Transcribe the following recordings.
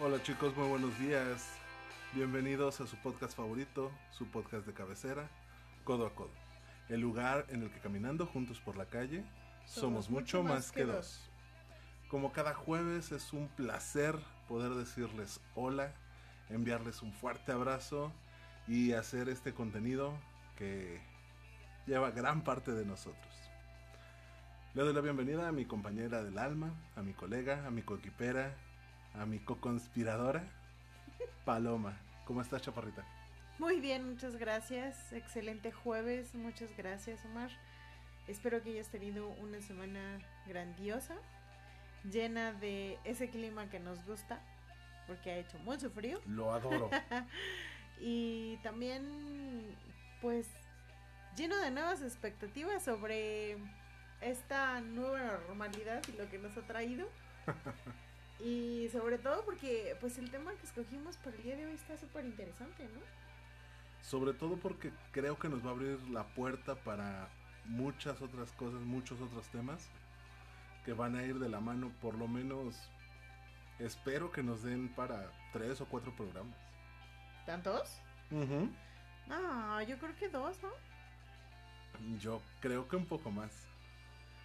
Hola chicos, muy buenos días. Bienvenidos a su podcast favorito, su podcast de cabecera, Codo a Codo. El lugar en el que caminando juntos por la calle somos, mucho más que dos. Como cada jueves es un placer poder decirles hola, enviarles un fuerte abrazo y hacer este contenido que lleva gran parte de nosotros. Le doy la bienvenida a mi compañera del alma, a mi colega, a mi coequipera, a mi co-conspiradora, Paloma. ¿Cómo estás, chaparrita? Muy bien, muchas gracias. Excelente jueves, muchas gracias, Omar. Espero que hayas tenido una semana grandiosa, llena de ese clima que nos gusta, porque ha hecho mucho frío. Lo adoro. y también, pues, lleno de nuevas expectativas sobre esta nueva normalidad y lo que nos ha traído. y sobre todo porque, pues, el tema que escogimos para el día de hoy está súper interesante, ¿no? Sobre todo porque creo que nos va a abrir la puerta para muchas otras cosas, muchos otros temas que van a ir de la mano, por lo menos espero que nos den para tres o cuatro programas. ¿Tantos? No, yo creo que dos, ¿no? Yo creo que un poco más.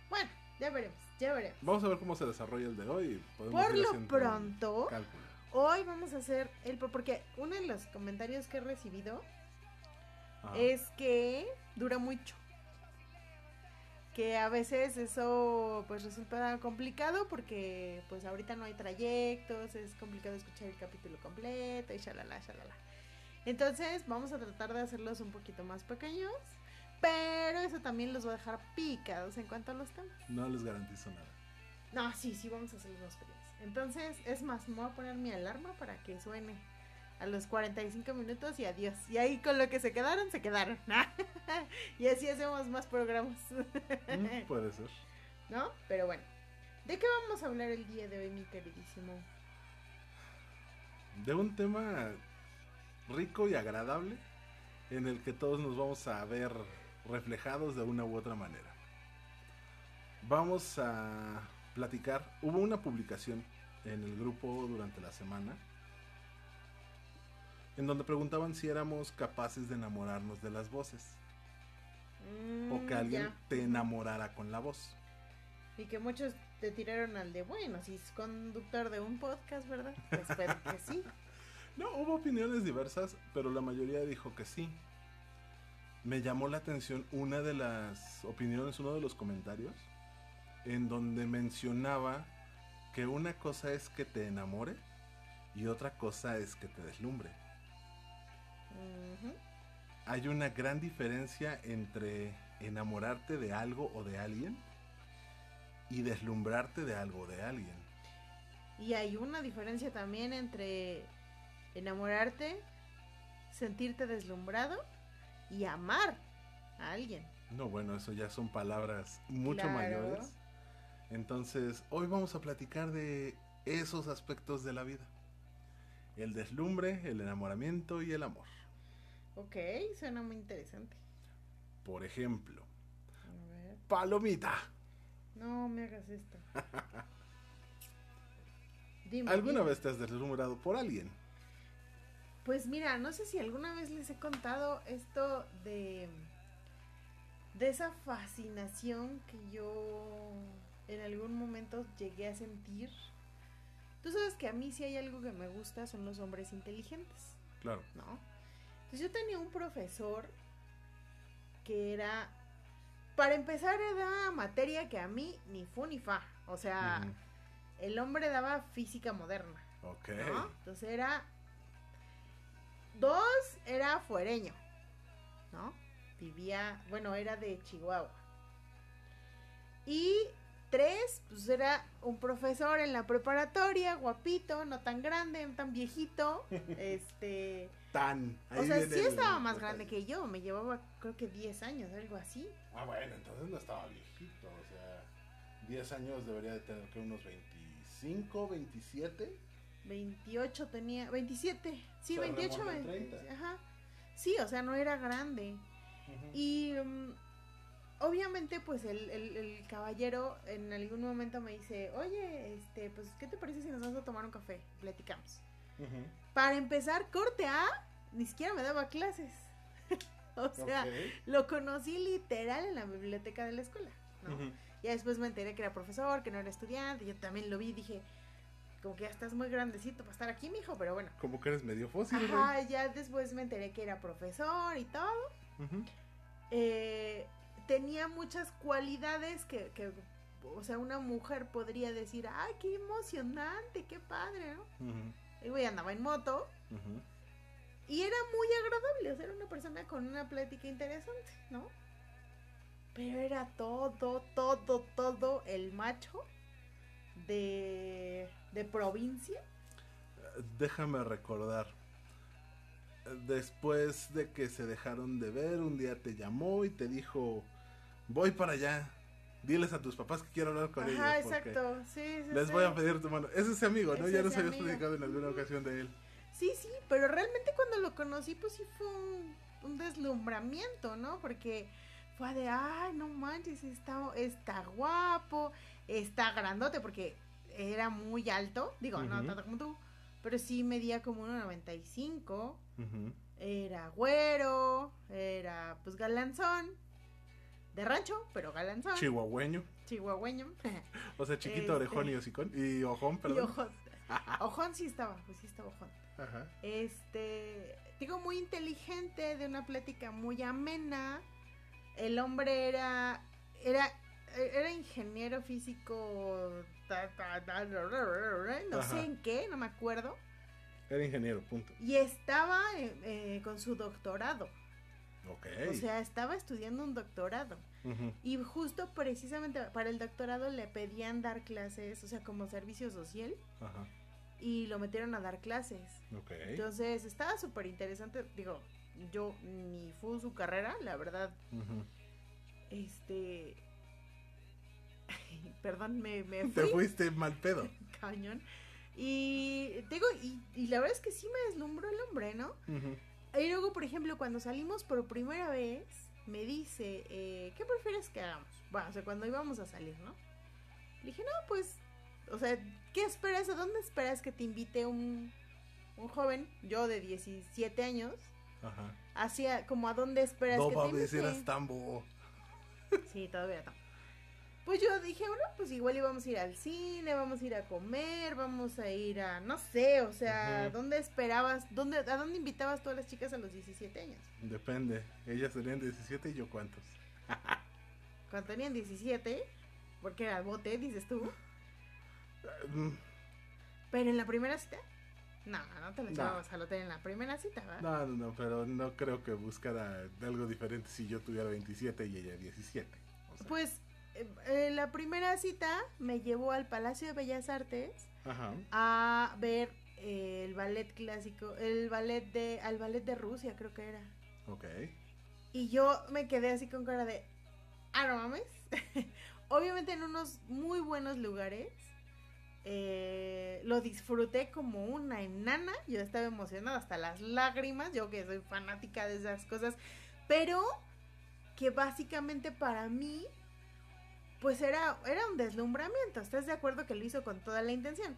Bueno, ya veremos, ya veremos. Vamos a ver cómo se desarrolla el de hoy. Por lo pronto, hoy vamos a hacer el... Porque uno de los comentarios que he recibido es que dura mucho que a veces eso pues resulta complicado porque pues ahorita no hay trayectos, es complicado escuchar el capítulo completo y shalala, shalala. Entonces vamos a tratar de hacerlos un poquito más pequeños, pero eso también los va a dejar picados en cuanto a los temas. No les garantizo nada. No, sí, sí, vamos a hacerlos más pequeños. Entonces, es más, me voy a poner mi alarma para que suene a los 45 minutos y adiós. Y ahí con lo que se quedaron, se quedaron. y así hacemos más programas. Mm, puede ser. ¿No? Pero bueno. ¿De qué vamos a hablar el día de hoy, mi queridísimo? De un tema rico y agradable en el que todos nos vamos a ver reflejados de una u otra manera. Vamos a platicar. Hubo una publicación en el grupo durante la semana en donde preguntaban si éramos capaces de enamorarnos de las voces. o que mm, alguien te enamorara con la voz. Y que muchos te tiraron al de, bueno, si es conductor de un podcast, ¿verdad? Espero que sí. No, hubo opiniones diversas, pero la mayoría dijo que sí. Me llamó la atención una de las opiniones, uno de los comentarios, en donde mencionaba que una cosa es que te enamore y otra cosa es que te deslumbre. Hay una gran diferencia entre enamorarte de algo o de alguien y deslumbrarte de algo o de alguien. Y hay una diferencia también entre enamorarte, sentirte deslumbrado y amar a alguien. No, bueno, eso ya son palabras mucho mayores. Entonces, hoy vamos a platicar de esos aspectos de la vida. El deslumbre, el enamoramiento y el amor. Ok, suena muy interesante. Por ejemplo, Palomita. No me hagas esto. ¿Alguna vez te has deslumbrado por alguien? Pues mira, no sé si alguna vez les he contado esto de de esa fascinación que yo en algún momento llegué a sentir. Tú sabes que a mí si hay algo que me gusta son los hombres inteligentes. Claro. ¿No? Pues yo tenía un profesor que era, para empezar, era materia que a mí ni fu ni fa. O sea, el hombre daba física moderna. Ok. Entonces era, dos, era fuereño, ¿no? Vivía, bueno, era de Chihuahua. Y tres, pues era un profesor en la preparatoria, guapito, no tan grande, no tan viejito, este tan. o sea, sí estaba más grande que yo, me llevaba creo que 10 años, algo así. Ah, bueno, entonces no estaba viejito, o sea, 10 años debería de tener que unos 25, 27. 28 tenía, 27, sí, 28, 20, ajá. Sí, o sea, no era grande. Y mm, obviamente, pues el, el, caballero en algún momento me dice, oye, este, pues, ¿qué te parece si nos vamos a tomar un café? Platicamos. Para empezar, corte A, ni siquiera me daba clases. o sea, lo conocí literal en la biblioteca de la escuela, ¿no? Ya después me enteré que era profesor, que no era estudiante, yo también lo vi y dije, como que ya estás muy grandecito para estar aquí, mijo, pero bueno. Como que eres medio fósil. Ajá, ya después me enteré que era profesor y todo. eh, tenía muchas cualidades que, que, o sea, una mujer podría decir, ay, qué emocionante, qué padre, ¿no? El güey andaba en moto. Y era muy agradable, o sea, era una persona con una plática interesante, ¿no? Pero era todo, todo, todo el macho de, de provincia. Déjame recordar. Después de que se dejaron de ver, un día te llamó y te dijo, voy para allá. Diles a tus papás que quiero hablar con ellos. Ajá, exacto. Sí, les voy a pedir tu mano. Es ese amigo, ¿no? ya nos habías platicado en alguna ocasión de él. Sí, sí, pero realmente cuando lo conocí, pues sí fue un, deslumbramiento, ¿no? Porque fue de, ay, no manches, está, está guapo, está grandote, porque era muy alto. Digo, no tanto como tú, pero sí medía como 1,95. Era güero, era pues galanzón de rancho, pero galanzón. Chihuahueño. Chihuahueño. o sea, chiquito, orejón y hocicón. Y ojón, perdón. Y ojón. ojón sí estaba, pues sí estaba ojón. Ajá. Este, digo, muy inteligente, de una plática muy amena. El hombre era, era, era ingeniero físico, no sé en qué, no me acuerdo. Era ingeniero, punto. Y estaba eh, con su doctorado. O sea, estaba estudiando un doctorado. Y justo precisamente para el doctorado le pedían dar clases, o sea, como servicio social. Y lo metieron a dar clases. Entonces, estaba súper interesante. Digo, yo ni fue su carrera, la verdad. Este. Perdón, me, me Te fuiste mal pedo. Cañón. Y digo, y, y, la verdad es que sí me deslumbró el hombre, ¿no? Y luego, por ejemplo, cuando salimos por primera vez, me dice, eh, ¿qué prefieres que hagamos? Bueno, o sea, cuando íbamos a salir, ¿no? Le dije, no, pues, o sea, ¿qué esperas? ¿A dónde esperas que te invite un, un joven, yo de 17 años? Ajá. Hacia, como a dónde esperas que te invite? No, a Tambo. Sí, todavía no. Pues yo dije, bueno, pues igual íbamos a ir al cine, vamos a ir a comer, vamos a ir a, no sé, o sea, ¿dónde esperabas, dónde, a dónde invitabas todas las chicas a los 17 años? Depende, ellas tenían 17 y yo cuántos. Cuando tenían 17, porque era bote, dices tú. Mm. Pero en la primera cita, no, no te lo echábamos al hotel en la primera cita, ¿verdad? No, no, no, pero no creo que buscara algo diferente si yo tuviera 27 y ella 17. Pues eh, la primera cita me llevó al Palacio de Bellas Artes a ver eh, el ballet clásico, el ballet de, al ballet de Rusia creo que era. Ok. Y yo me quedé así con cara de, ah, no mames. Obviamente en unos muy buenos lugares. Eh, lo disfruté como una enana. Yo estaba emocionada hasta las lágrimas. Yo que soy fanática de esas cosas. Pero que básicamente para mí pues era, era un deslumbramiento. ¿Estás de acuerdo que lo hizo con toda la intención?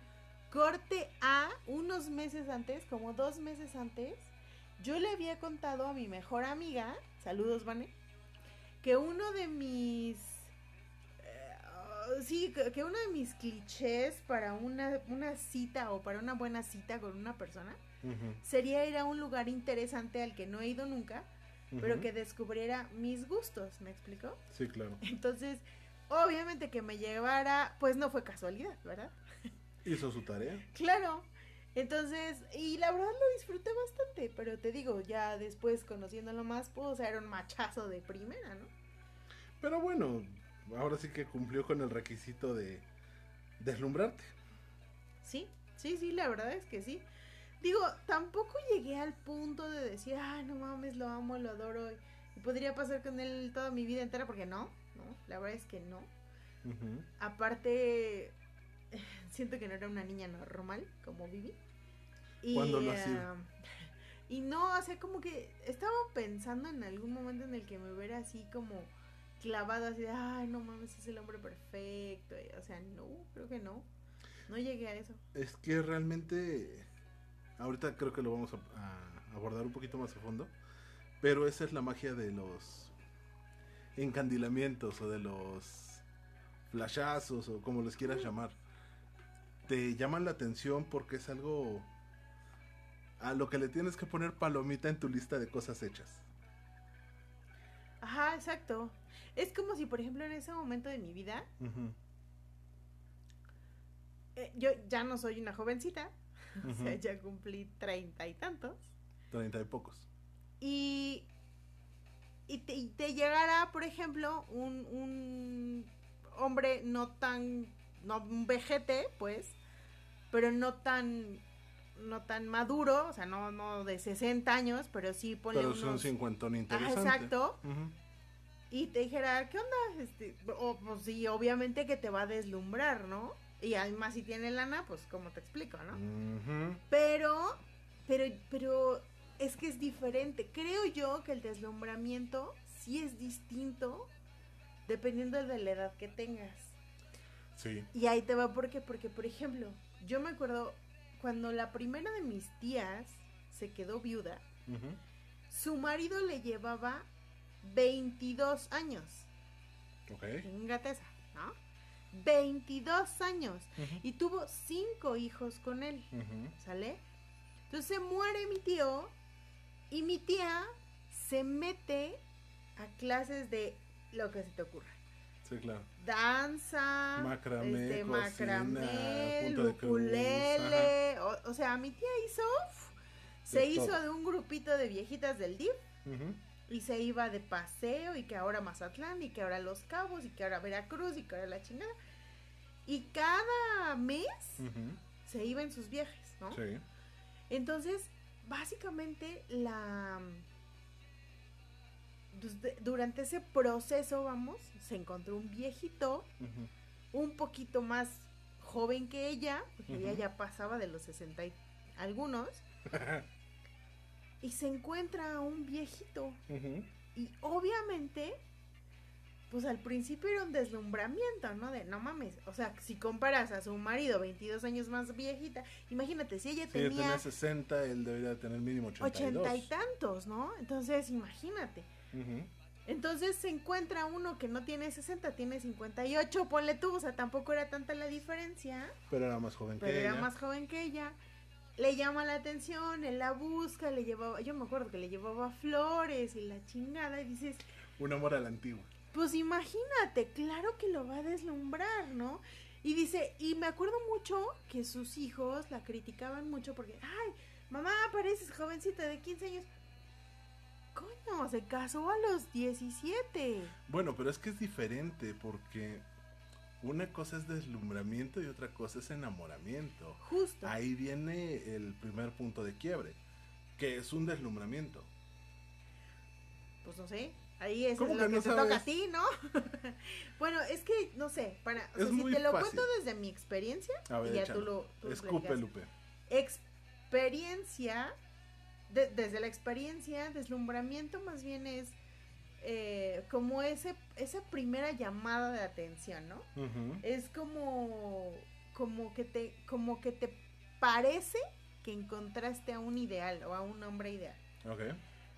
Corte A, unos meses antes, como dos meses antes, yo le había contado a mi mejor amiga, saludos, Vane, que uno de mis... Eh, sí, que, uno de mis clichés para una, una, cita o para una buena cita con una persona sería ir a un lugar interesante al que no he ido nunca, pero que descubriera mis gustos, ¿me explico? Sí, claro. Entonces, Obviamente que me llevara, pues no fue casualidad, ¿verdad? Hizo su tarea. Claro. Entonces, y la verdad lo disfruté bastante, pero te digo, ya después conociéndolo más, pudo ser un machazo de primera, ¿no? Pero bueno, ahora sí que cumplió con el requisito de deslumbrarte. Sí, sí, sí, la verdad es que sí. Digo, tampoco llegué al punto de decir, ay, no mames, lo amo, lo adoro y podría pasar con él toda mi vida entera, porque no, ¿no? La verdad es que no. Aparte, siento que no era una niña normal como Vivi. Y, ¿Cuándo lo hacía? Um, y no, o sea, como que estaba pensando en algún momento en el que me hubiera así como clavado así de, ay, no mames, es el hombre perfecto. o sea, no, creo que no. No llegué a eso. Es que realmente, ahorita creo que lo vamos a, abordar un poquito más a fondo, pero esa es la magia de los encandilamientos o de los flashazos o como les quieras llamar. Te llaman la atención porque es algo a lo que le tienes que poner palomita en tu lista de cosas hechas. Ajá, exacto. Es como si, por ejemplo, en ese momento de mi vida, eh, yo ya no soy una jovencita, o sea, ya cumplí treinta y tantos. Treinta y pocos. Y, y, te, llegará, por ejemplo, un, un hombre no tan, no un vejete, pues, pero no tan no tan maduro, o sea, no, no de 60 años, pero sí ponle Pero son 50 interesante. exacto. Y te dijera, ¿qué onda? Este, o, pues sí, obviamente que te va a deslumbrar, ¿no? Y además si tiene lana, pues como te explico, ¿no? Pero, pero, pero es que es diferente. Creo yo que el deslumbramiento sí es distinto dependiendo de la edad que tengas. Sí. Y ahí te va, ¿por qué? Porque, por ejemplo, yo me acuerdo cuando la primera de mis tías se quedó viuda, su marido le llevaba 22 años. Ok. Fíjate ¿no? 22 años. Y tuvo cinco hijos con él. ¿Sale? Entonces se muere mi tío y mi tía se mete a clases de lo que se te ocurra. Sí, claro. Danza, macramé, este, macramé, ukulele. O, sea, mi tía hizo, se hizo de un grupito de viejitas del DIF y se iba de paseo y que ahora Mazatlán y que ahora Los Cabos y que ahora Veracruz y que ahora la chingada. Y cada mes se iba en sus viajes, ¿no? Sí. Entonces, básicamente la pues, durante ese proceso, vamos, se encontró un viejito, un poquito más joven que ella, porque ella ya pasaba de los 60 y algunos, y se encuentra un viejito. Y obviamente, pues al principio era un deslumbramiento, ¿no? De no mames, o sea, si comparas a su marido 22 años más viejita, imagínate, si ella tenía... tenía 60, él debería tener mínimo 82. 80 y tantos, ¿no? Entonces, imagínate. Entonces se encuentra uno que no tiene 60, tiene 58, ponle tú, o sea, tampoco era tanta la diferencia. Pero era más joven que ella. Pero era más joven que ella. Le llama la atención, él la busca, le llevaba, yo me acuerdo que le llevaba flores y la chingada, y dices... Un amor a la antigua. Pues imagínate, claro que lo va a deslumbrar, ¿no? Y dice, y me acuerdo mucho que sus hijos la criticaban mucho porque, ay, mamá, pareces jovencita de 15 años. Coño, se casó a los 17. Bueno, pero es que es diferente porque una cosa es deslumbramiento y otra cosa es enamoramiento. Justo. Ahí viene el primer punto de quiebre, que es un deslumbramiento. Pues no sé. Ahí es lo que, te toca a ti, ¿no? bueno, es que, no sé, para, o si te lo cuento desde mi experiencia, y ya tú lo... Escupe, Lupe. Experiencia desde la experiencia, deslumbramiento más bien es eh, como ese, esa primera llamada de atención, ¿no? Es como, como, que te, como que te parece que encontraste a un ideal o a un hombre ideal.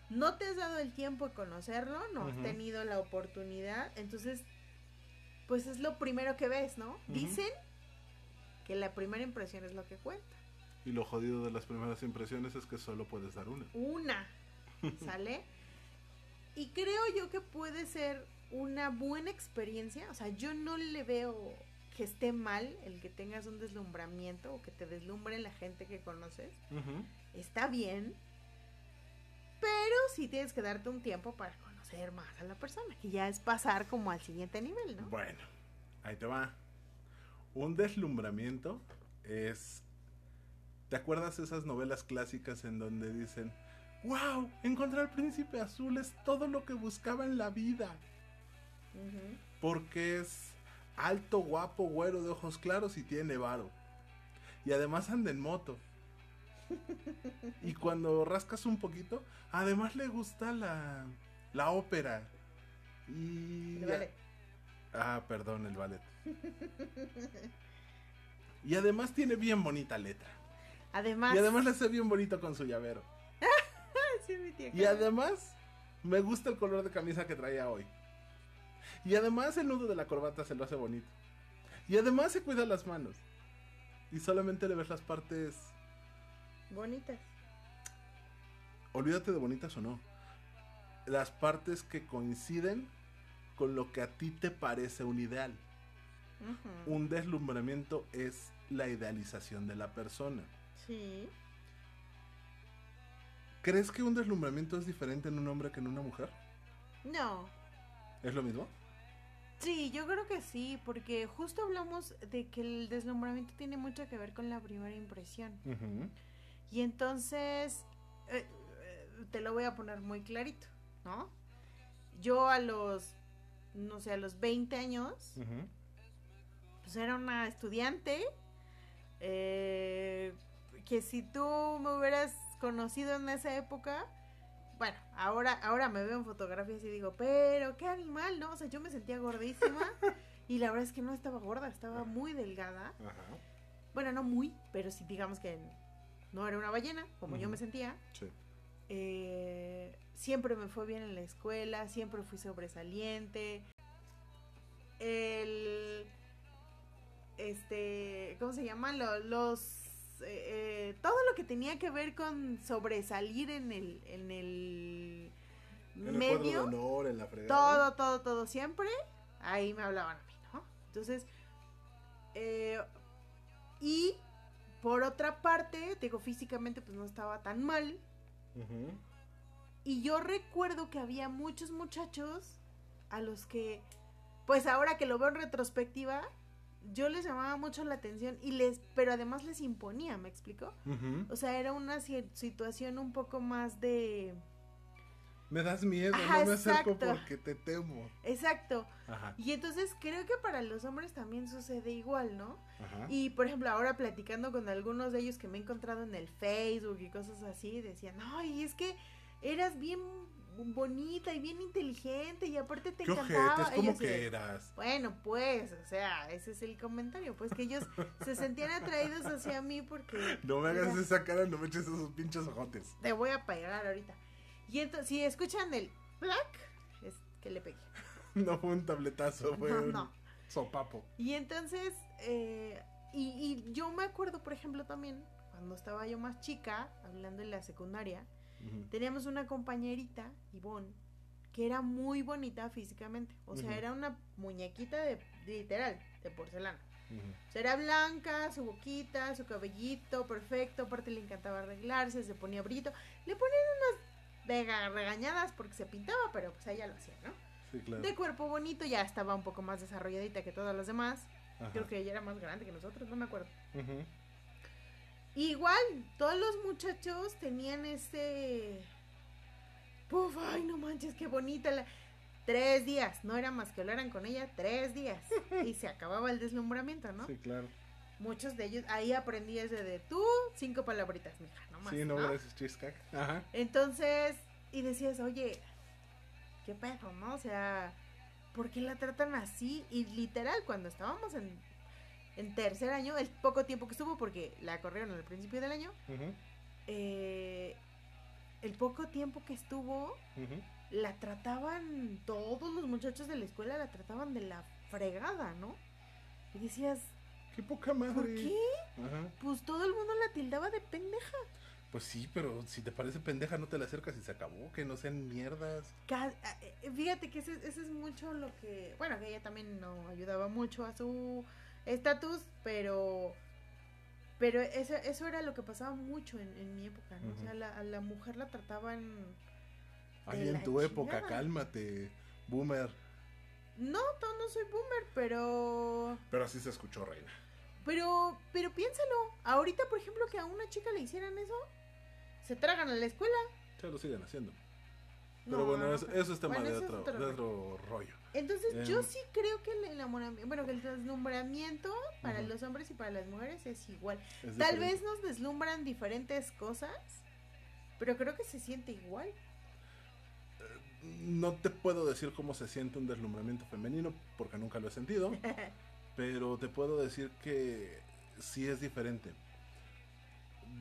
No te has dado el tiempo de conocerlo, no has tenido la oportunidad, entonces, pues es lo primero que ves, ¿no? Dicen que la primera impresión es lo que cuenta. Y lo jodido de las primeras impresiones es que solo puedes dar una. Una. ¿Sale? y creo yo que puede ser una buena experiencia. O sea, yo no le veo que esté mal el que tengas un deslumbramiento o que te deslumbre la gente que conoces. Está bien. Pero sí tienes que darte un tiempo para conocer más a la persona, que ya es pasar como al siguiente nivel, ¿no? Bueno, ahí te va. Un deslumbramiento es ¿Te acuerdas esas novelas clásicas en donde dicen, wow, encontrar al príncipe azul es todo lo que buscaba en la vida? Porque es alto, guapo, güero de ojos claros y tiene varo. Y además anda en moto. Y cuando rascas un poquito, además le gusta la, la ópera. Y... Ah, perdón, el ballet. y además tiene bien bonita letra. Además. Y además le hace bien bonito con su llavero. Y además, me gusta el color de camisa que traía hoy. Y además el nudo de la corbata se lo hace bonito. Y además se cuida las manos. Y solamente le ves las partes... Bonitas. Olvídate de bonitas o no. Las partes que coinciden con lo que a ti te parece un ideal. Un deslumbramiento es la idealización de la persona. Sí. ¿Crees que un deslumbramiento es diferente en un hombre que en una mujer? No. ¿Es lo mismo? Sí, yo creo que sí, porque justo hablamos de que el deslumbramiento tiene mucho que ver con la primera impresión. Y entonces, eh, eh, te lo voy a poner muy clarito, ¿no? Yo a los, no sé, a los 20 años, pues era una estudiante, eh, que si tú me hubieras conocido en esa época, bueno, ahora, ahora me veo en fotografías y digo, pero qué animal, ¿no? O sea, yo me sentía gordísima y la verdad es que no estaba gorda, estaba muy delgada. Bueno, no muy, pero sí digamos que no era una ballena, como yo me sentía. Sí. Eh, siempre me fue bien en la escuela, siempre fui sobresaliente. El. Este. ¿Cómo se llaman? los eh, todo lo que tenía que ver con sobresalir en el, en el medio. honor, en la todo, todo, todo, siempre. Ahí me hablaban a mí, ¿no? Entonces, eh, y por otra parte, digo, físicamente pues no estaba tan mal. Y yo recuerdo que había muchos muchachos a los que, pues ahora que lo veo en retrospectiva, yo les llamaba mucho la atención y les, pero además les imponía, ¿me explico? O sea, era una situación un poco más de... Me das miedo, no me acerco porque te temo. Exacto. Y entonces creo que para los hombres también sucede igual, ¿no? Y por ejemplo, ahora platicando con algunos de ellos que me he encontrado en el Facebook y cosas así, decían, no, y es que eras bien bonita y bien inteligente y aparte te encantaba. ¿Cómo que eras? Bueno, pues, o sea, ese es el comentario, pues que ellos se sentían atraídos hacia mí porque... No me hagas esa cara, no me eches esos pinches ojotes. Te voy a pegar ahorita. Y entonces, si escuchan el black, es que le pegué. no fue un tabletazo, fue un sopapo. Y entonces, eh, y, y yo me acuerdo, por ejemplo, también, cuando estaba yo más chica, hablando en la secundaria, Teníamos una compañerita, Ivonne, que era muy bonita físicamente. O sea, era una muñequita de, literal, de porcelana. o sea, era blanca, su boquita, su cabellito, perfecto. Aparte le encantaba arreglarse, se ponía brito. Le ponían unas regañadas porque se pintaba, pero pues ella lo hacía, ¿no? Sí, claro. De cuerpo bonito, ya estaba un poco más desarrolladita que todas las demás. Creo que ella era más grande que nosotros, no me acuerdo. Igual, todos los muchachos tenían ese... Puf, ay, no manches, qué bonita la... Tres días, no era más que hablaran con ella tres días y se acababa el deslumbramiento, ¿no? Sí, claro. Muchos de ellos, ahí aprendí ese de tú, cinco palabritas, mija, más. Sí, no, gracias, chiscac. Ajá. Entonces, y decías, oye, qué pedo, ¿no? O sea, ¿por qué la tratan así? Y literal, cuando estábamos en en tercer año, el poco tiempo que estuvo, porque la corrieron al principio del año, eh, el poco tiempo que estuvo, la trataban, todos los muchachos de la escuela la trataban de la fregada, ¿no? Y decías, qué poca madre. ¿Por qué? Pues todo el mundo la tildaba de pendeja. Pues sí, pero si te parece pendeja no te la acercas y se acabó, que no sean mierdas. Eh, fíjate que ese, ese es mucho lo que, bueno, que ella también no ayudaba mucho a su estatus, pero pero eso, eso era lo que pasaba mucho en, mi época, ¿no? O sea, a la mujer la trataban... Ay, en tu época, cálmate, boomer. No, no, no soy boomer, pero... Pero así se escuchó, reina. Pero, pero piénsalo, ahorita, por ejemplo, que a una chica le hicieran eso, se tragan a la escuela. Ya lo siguen haciendo. Pero bueno, eso, es tema de, otro, rollo. Entonces, yo em, sí creo que el enamoramiento, bueno, que el deslumbramiento para los hombres y para las mujeres es igual. Tal vez nos deslumbran diferentes cosas, pero creo que se siente igual. no te puedo decir cómo se siente un deslumbramiento femenino porque nunca lo he sentido, pero te puedo decir que sí es diferente.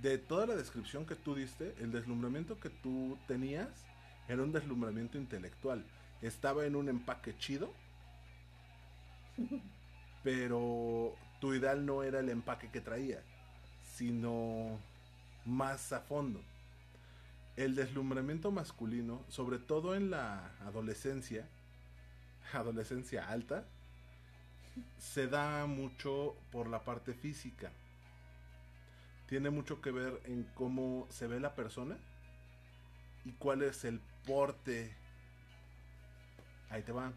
De toda la descripción que tú diste, el deslumbramiento que tú tenías era un deslumbramiento intelectual. Estaba en un empaque chido, pero tu ideal no era el empaque que traía, sino más a fondo el deslumbramiento masculino, sobre todo en la adolescencia, adolescencia alta, se da mucho por la parte física. Tiene mucho que ver en cómo se ve la persona y cuál es el porte. Ahí te va.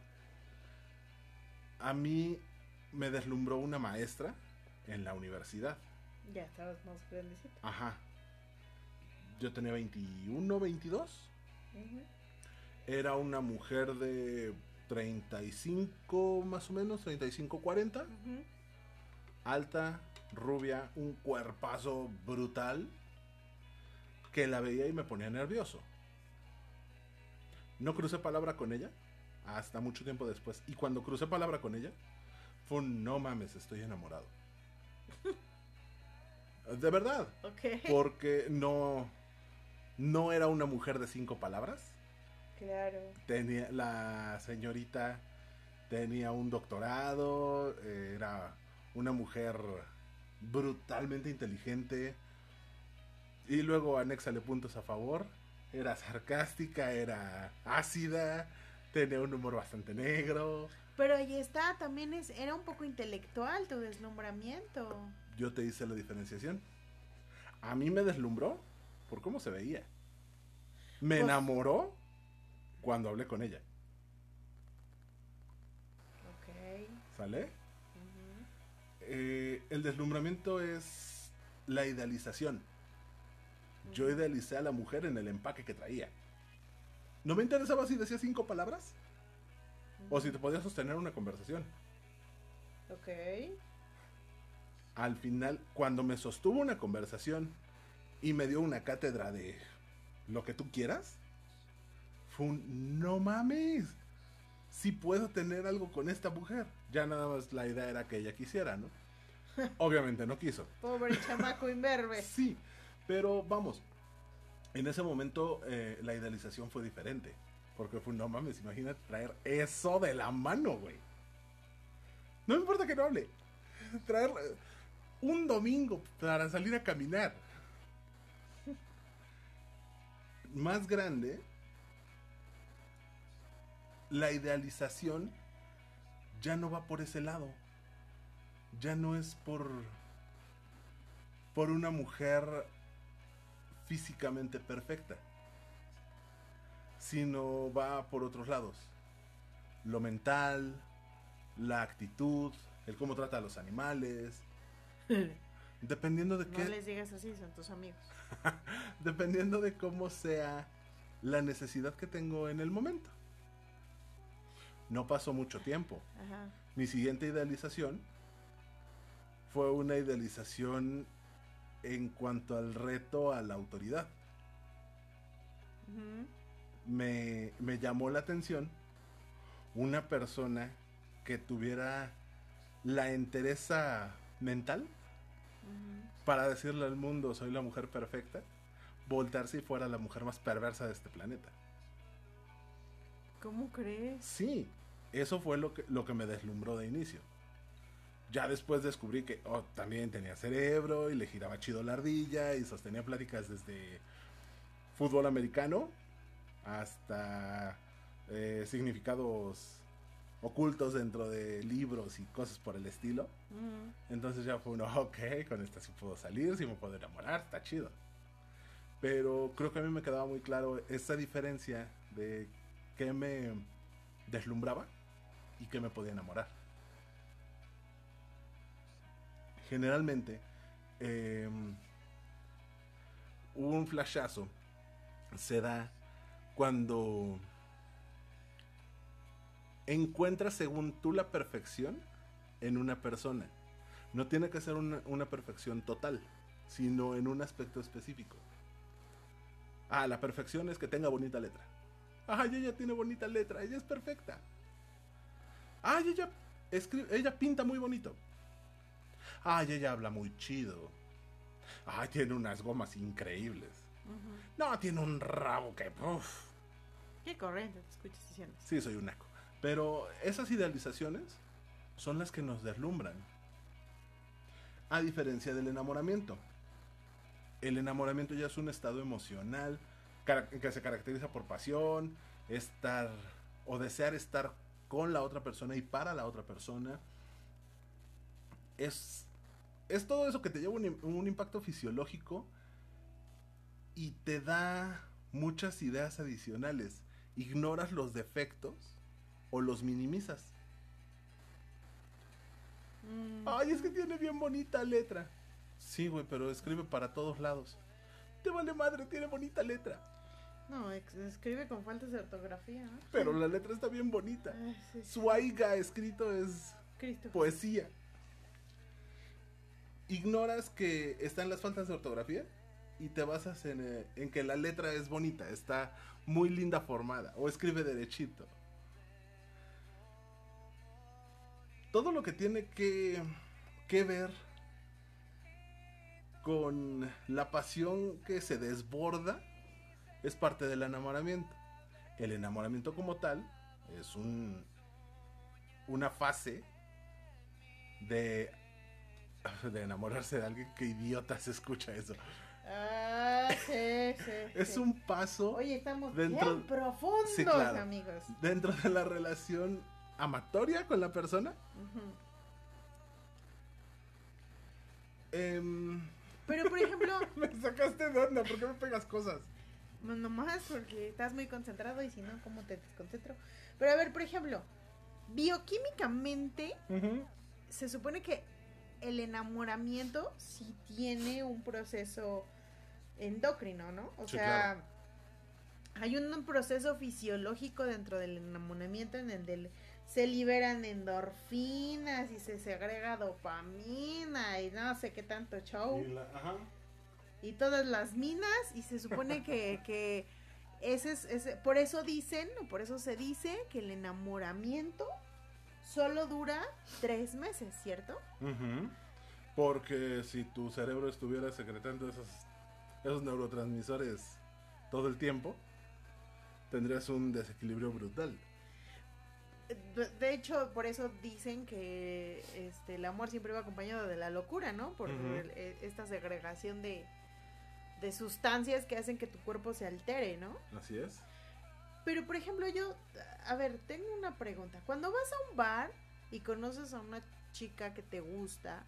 A mí me deslumbró una maestra en la universidad. Ya estabas más grandecito. Ajá yo tenía 21, 22. Era una mujer de 35 más o menos, 35, 40. Alta, rubia, un cuerpazo brutal. Que la veía y me ponía nervioso. No crucé palabra con ella hasta mucho tiempo después. Y cuando crucé palabra con ella, fue un no mames, estoy enamorado. De verdad. Porque no no era una mujer de cinco palabras. Claro. Tenía, la señorita tenía un doctorado, era una mujer brutalmente inteligente. Y luego anéxale puntos a favor. Era sarcástica, era ácida, tenía un humor bastante negro. Pero ahí está, también es, era un poco intelectual tu deslumbramiento. Yo te hice la diferenciación. A mí me deslumbró por cómo se veía. Me pues enamoró cuando hablé con ella. Ok. ¿Sale? Eh, el deslumbramiento es la idealización. Yo idealicé a la mujer en el empaque que traía. No me interesaba si decía cinco palabras o si te podía sostener una conversación. Ok. Al final, cuando me sostuvo una conversación y me dio una cátedra de lo que tú quieras, fue un no mames. Si puedo tener algo con esta mujer. Ya nada más la idea era que ella quisiera, ¿no? Obviamente no quiso. Pobre chamaco imberbe. sí, pero vamos. En ese momento eh, la idealización fue diferente. Porque fue, no mames, imagínate traer eso de la mano, güey. No me importa que no hable. Traer eh, un domingo para salir a caminar más grande, la idealización ya no va por ese lado. Ya no es por por una mujer físicamente perfecta, sino va por otros lados. Lo mental, la actitud, el cómo trata a los animales. Dependiendo de qué. No les digas así, son tus amigos. Dependiendo de cómo sea la necesidad que tengo en el momento. No pasó mucho tiempo. Mi siguiente idealización fue una idealización en cuanto al reto a la autoridad. me, me llamó la atención una persona que tuviera la entereza mental para decirle al mundo soy la mujer perfecta, voltarse y fuera la mujer más perversa de este planeta. ¿Cómo crees? Sí, eso fue lo que, lo que me deslumbró de inicio. Ya después descubrí que oh, también tenía cerebro y le giraba chido la ardilla y sostenía pláticas desde fútbol americano hasta eh, significados ocultos dentro de libros y cosas por el estilo. Entonces ya fue uno, ok, con esta sí puedo salir, sí me puedo enamorar, está chido. Pero creo que a mí me quedaba muy claro esa diferencia de qué me deslumbraba y qué me podía enamorar. Generalmente, em, un flashazo se da cuando encuentras según tú la perfección en una persona. No tiene que ser una, perfección total, sino en un aspecto específico. Ah, la perfección es que tenga bonita letra. Ay, ella tiene bonita letra, ella es perfecta. Ay, ella escribe, ella pinta muy bonito. Ay, ella habla muy chido. Ay, tiene unas gomas increíbles. No, tiene un rabo que. Uf. Qué corriente te escuchas diciendo. Sí, soy un naco. Pero esas idealizaciones son las que nos deslumbran. A diferencia del enamoramiento. El enamoramiento ya es un estado emocional que se caracteriza por pasión, estar o desear estar con la otra persona y para la otra persona. Es, es todo eso que te lleva un, un impacto fisiológico y te da muchas ideas adicionales. Ignoras los defectos o los minimizas. Mm. Ay, es que tiene bien bonita letra. Sí, güey, pero escribe para todos lados. Te vale madre, tiene bonita letra. No, escribe con faltas de ortografía. Pero la letra está bien bonita. Su aiga escrito es poesía. Ignoras que están las faltas de ortografía y te basas en, eh, en, que la letra es bonita, está muy linda formada o escribe derechito. Todo lo que tiene que, que ver con la pasión que se desborda es parte del enamoramiento. El enamoramiento como tal es un una fase de de enamorarse de alguien que idiota se escucha eso. Ah, sí, sí, es un paso. Oye, estamos dentro, bien profundos, amigos. Dentro de la relación amatoria con la persona. Em, Pero, por ejemplo. me sacaste de onda, ¿por qué me pegas cosas? Nomás porque estás muy concentrado y si no, ¿cómo te desconcentro? Pero a ver, por ejemplo, bioquímicamente se supone que el enamoramiento sí tiene un proceso endocrino, ¿no? O sea, hay un, proceso fisiológico dentro del enamoramiento en el del se liberan endorfinas y se segrega dopamina y no sé qué tanto show. Y ajá y todas las minas y se supone que, que ese es, ese, por eso dicen, o por eso se dice que el enamoramiento solo dura tres meses, ¿cierto? Porque si tu cerebro estuviera secretando esos, esos neurotransmisores todo el tiempo, tendrías un desequilibrio brutal. De hecho, por eso dicen que este, el amor siempre va acompañado de la locura, ¿no? Por e, esta segregación de, de sustancias que hacen que tu cuerpo se altere, ¿no? Así es. Pero, por ejemplo, yo, a ver, tengo una pregunta. Cuando vas a un bar y conoces a una chica que te gusta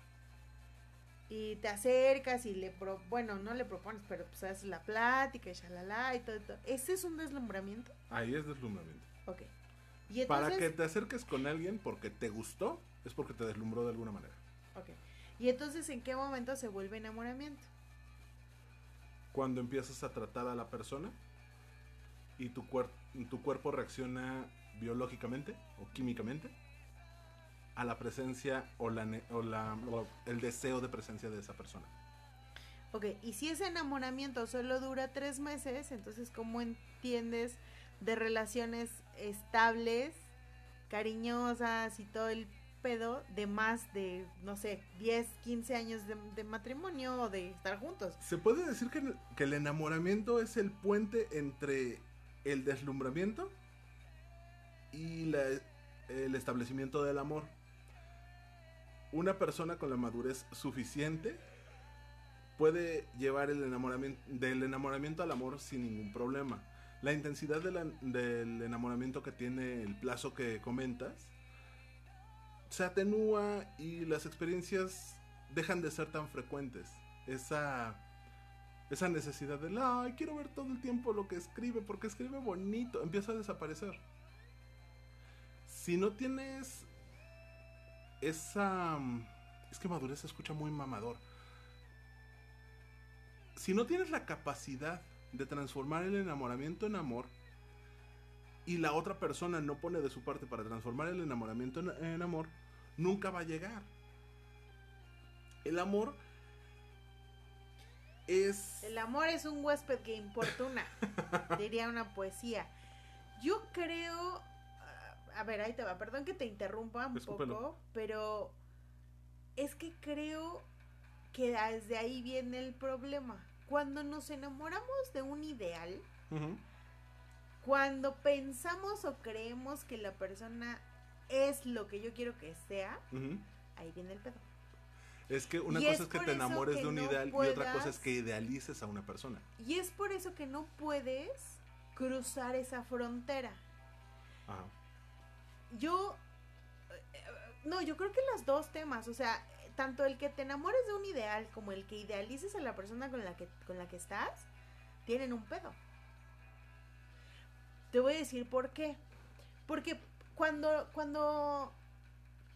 y te acercas y le, pro, bueno, no le propones, pero pues haces la plática y shalala y todo, todo. ¿Ese es un deslumbramiento? Ahí es deslumbramiento. Ok. ¿Y Para que te acerques con alguien porque te gustó, es porque te deslumbró de alguna manera. Ok. ¿Y entonces en qué momento se vuelve enamoramiento? cuando empiezas a tratar a la persona y tu, tu cuerpo reacciona biológicamente o químicamente a la presencia o, la, o, la, el deseo de presencia de esa persona. Ok, y si ese enamoramiento solo dura tres meses, entonces ¿cómo entiendes de relaciones estables, cariñosas y todo el pedo de más de, no sé, 10, 15 años de, matrimonio o de estar juntos. Se puede decir que, que, el enamoramiento es el puente entre el deslumbramiento y el establecimiento del amor. Una persona con la madurez suficiente puede llevar el enamoramiento, del enamoramiento al amor sin ningún problema. La intensidad del enamoramiento que tiene el plazo que comentas se atenúa y las experiencias dejan de ser tan frecuentes. Esa, esa necesidad de, ay, quiero ver todo el tiempo lo que escribe, porque escribe bonito, empieza a desaparecer. Si no tienes esa... Es que madurez se escucha muy mamador. Si no tienes la capacidad de transformar el enamoramiento en amor, y la otra persona no pone de su parte para transformar el enamoramiento en, amor, nunca va a llegar. El amor es... El amor es un huésped que importuna, diría una poesía. Yo creo. A ver, ahí te va. Perdón que te interrumpa un poco, pero es que creo que desde ahí viene el problema. Cuando nos enamoramos de un ideal, cuando pensamos o creemos que la persona es lo que yo quiero que sea, ahí viene el pedo. Es que una cosa es, que te enamores de un ideal y otra cosa es que idealices a una persona. Y es por eso que no puedes cruzar esa frontera. Ajá. Yo, eh, no, yo creo que los dos temas, o sea, tanto el que te enamores de un ideal como el que idealices a la persona con la que, con la que estás, tienen un pedo. Te voy a decir por qué. Porque cuando, cuando,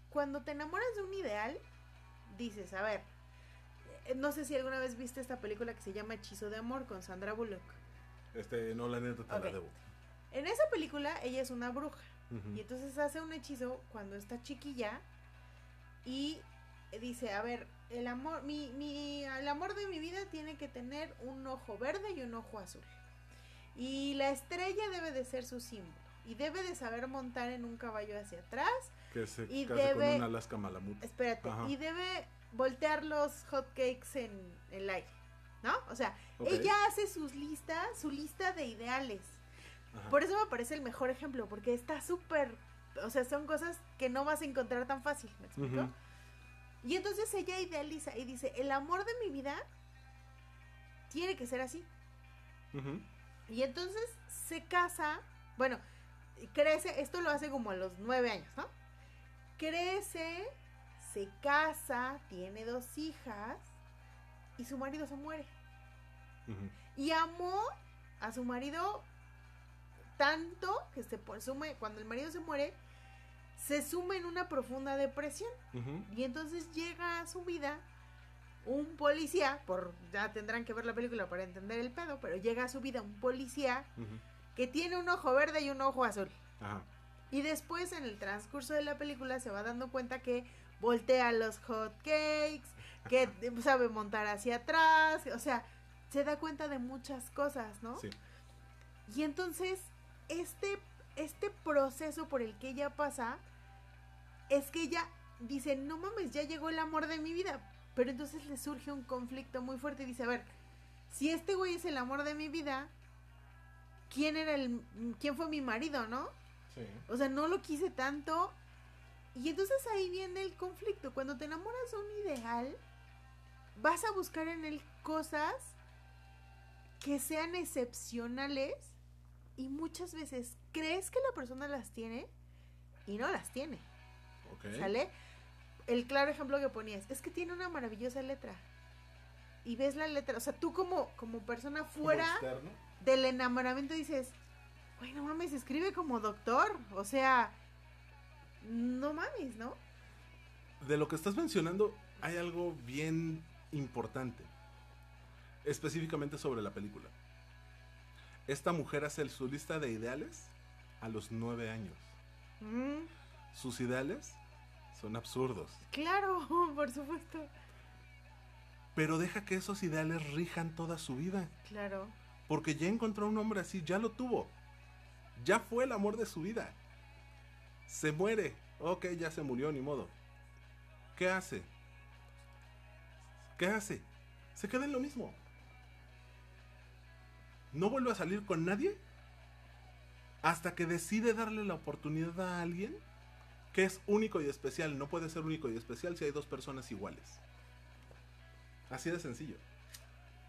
cuando te enamoras de un ideal, dices, a ver, eh, no sé si alguna vez viste esta película que se llama Hechizo de Amor con Sandra Bullock. Este, no, la neta te la debo. En esa película ella es una bruja. Y entonces hace un hechizo cuando está chiquilla y dice, a ver, el amor, mi, mi, el amor de mi vida tiene que tener un ojo verde y un ojo azul. Y la estrella debe de ser su símbolo. Y debe de saber montar en un caballo hacia atrás. Que se y debe, con un Alaska Malamut. Espérate. Y debe voltear los hotcakes en el aire. ¿No? O sea, ella hace sus listas, su lista de ideales. Por eso me parece el mejor ejemplo, porque está súper, o sea, son cosas que no vas a encontrar tan fácil, ¿me explico? Y entonces ella idealiza y dice, el amor de mi vida tiene que ser así. Y entonces se casa, bueno, crece, esto lo hace como a los nueve años, ¿no? Crece, se casa, tiene dos hijas y su marido se muere. Y amó a su marido tanto que se sume, cuando el marido se muere, se suma en una profunda depresión. Y entonces llega a su vida un policía, por ya tendrán que ver la película para entender el pedo, pero llega a su vida un policía que tiene un ojo verde y un ojo azul. Y después en el transcurso de la película se va dando cuenta que voltea los hot cakes, que sabe montar hacia atrás, o sea, se da cuenta de muchas cosas, ¿no? Sí. Y entonces este este proceso por el que ella pasa es que ella dice, no mames, ya llegó el amor de mi vida. Pero entonces le surge un conflicto muy fuerte y dice, a ver, si este güey es el amor de mi vida, ¿quién era el, quién fue mi marido, no? Sí. O sea, no lo quise tanto. Y entonces ahí viene el conflicto. Cuando te enamoras de un ideal, vas a buscar en él cosas que sean excepcionales y muchas veces crees que la persona las tiene y no las tiene. ¿Sale? El claro ejemplo que ponías es que tiene una maravillosa letra. Y ves la letra, o sea, tú como, como persona fuera del enamoramiento dices, güey, no mames, escribe como doctor. O sea, no mames, ¿no? De lo que estás mencionando, hay algo bien importante. Específicamente sobre la película. Esta mujer hace su lista de ideales a los nueve años. Mm. Sus ideales son absurdos. Claro, por supuesto. Pero deja que esos ideales rijan toda su vida. Claro. Porque ya encontró un hombre así, ya lo tuvo. Ya fue el amor de su vida. Se muere. Ok, ya se murió, ni modo. ¿Qué hace? ¿Qué hace? Se queda en lo mismo. No vuelve a salir con nadie hasta que decide darle la oportunidad a alguien que es único y especial. No puede ser único y especial si hay dos personas iguales. Así de sencillo.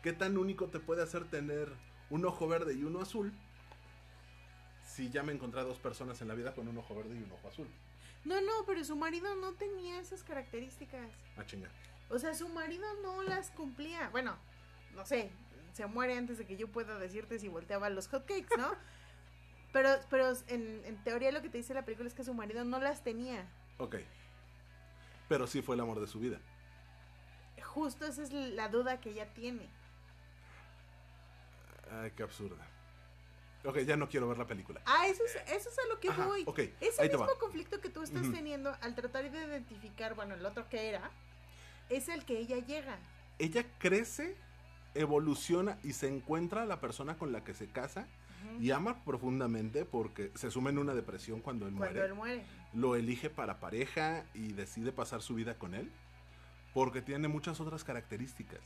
¿Qué tan único te puede hacer tener un ojo verde y uno azul si ya me encontré dos personas en la vida con un ojo verde y un ojo azul? No, no, pero su marido no tenía esas características. Ah, chinga. O sea, su marido no las cumplía. Bueno, no sé, se muere antes de que yo pueda decirte si volteaba los hotcakes, ¿no? Pero, pero en, teoría lo que te dice la película es que su marido no las tenía. Ok. Pero sí fue el amor de su vida. Justo esa es la duda que ella tiene. Ay, qué absurda. Ok, ya no quiero ver la película. Ah, eso es, eso es a lo que voy. Okay, Ese mismo conflicto que tú estás teniendo al tratar de identificar, bueno, el otro que era, es el que ella llega. Ella crece evoluciona y se encuentra la persona con la que se casa y ama profundamente porque se suma en una depresión cuando él cuando muere. él muere. Lo elige para pareja y decide pasar su vida con él porque tiene muchas otras características.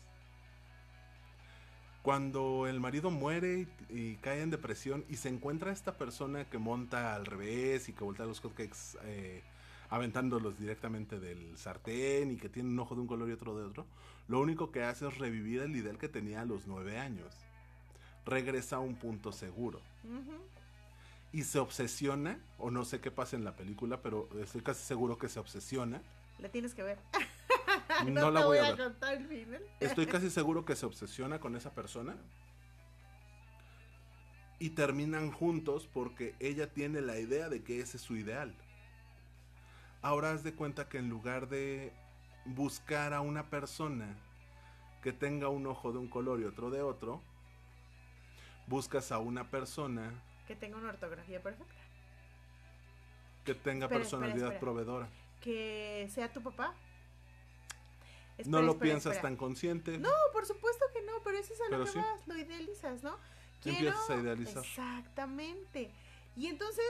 Cuando el marido muere y, y cae en depresión y se encuentra esta persona que monta al revés y que voltea los hotcakes eh, aventándolos directamente del sartén y que tiene un ojo de un color y otro de otro, lo único que hace es revivir el ideal que tenía a los nueve años. Regresa a un punto seguro. Y se obsesiona, o no sé qué pasa en la película, pero estoy casi seguro que se obsesiona. La tienes que ver. No, la voy a a ver. contar el final. Estoy casi seguro que se obsesiona con esa persona. Y terminan juntos porque ella tiene la idea de que ese es su ideal. Ahora haz de cuenta que en lugar de buscar a una persona que tenga un ojo de un color y otro de otro, buscas a una persona Que tenga una ortografía perfecta. que tenga Espera, personalidad espera, espera. proveedora. Que sea tu papá. No lo espera, piensas espera. tan consciente. No, por supuesto que no, pero eso es a Pero lo que sí. vas, lo idealizas, ¿no? Empiezas a idealizar. Exactamente. Y entonces,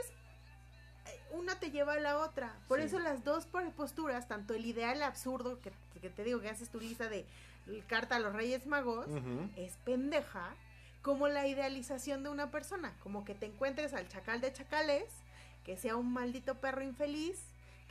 eh, una te lleva a la otra. Por Sí. eso las dos posturas, tanto el ideal absurdo, que, que te digo que haces tu lista de carta a los Reyes Magos, es pendeja, como la idealización de una persona. Como que te encuentres al chacal de chacales, que sea un maldito perro infeliz,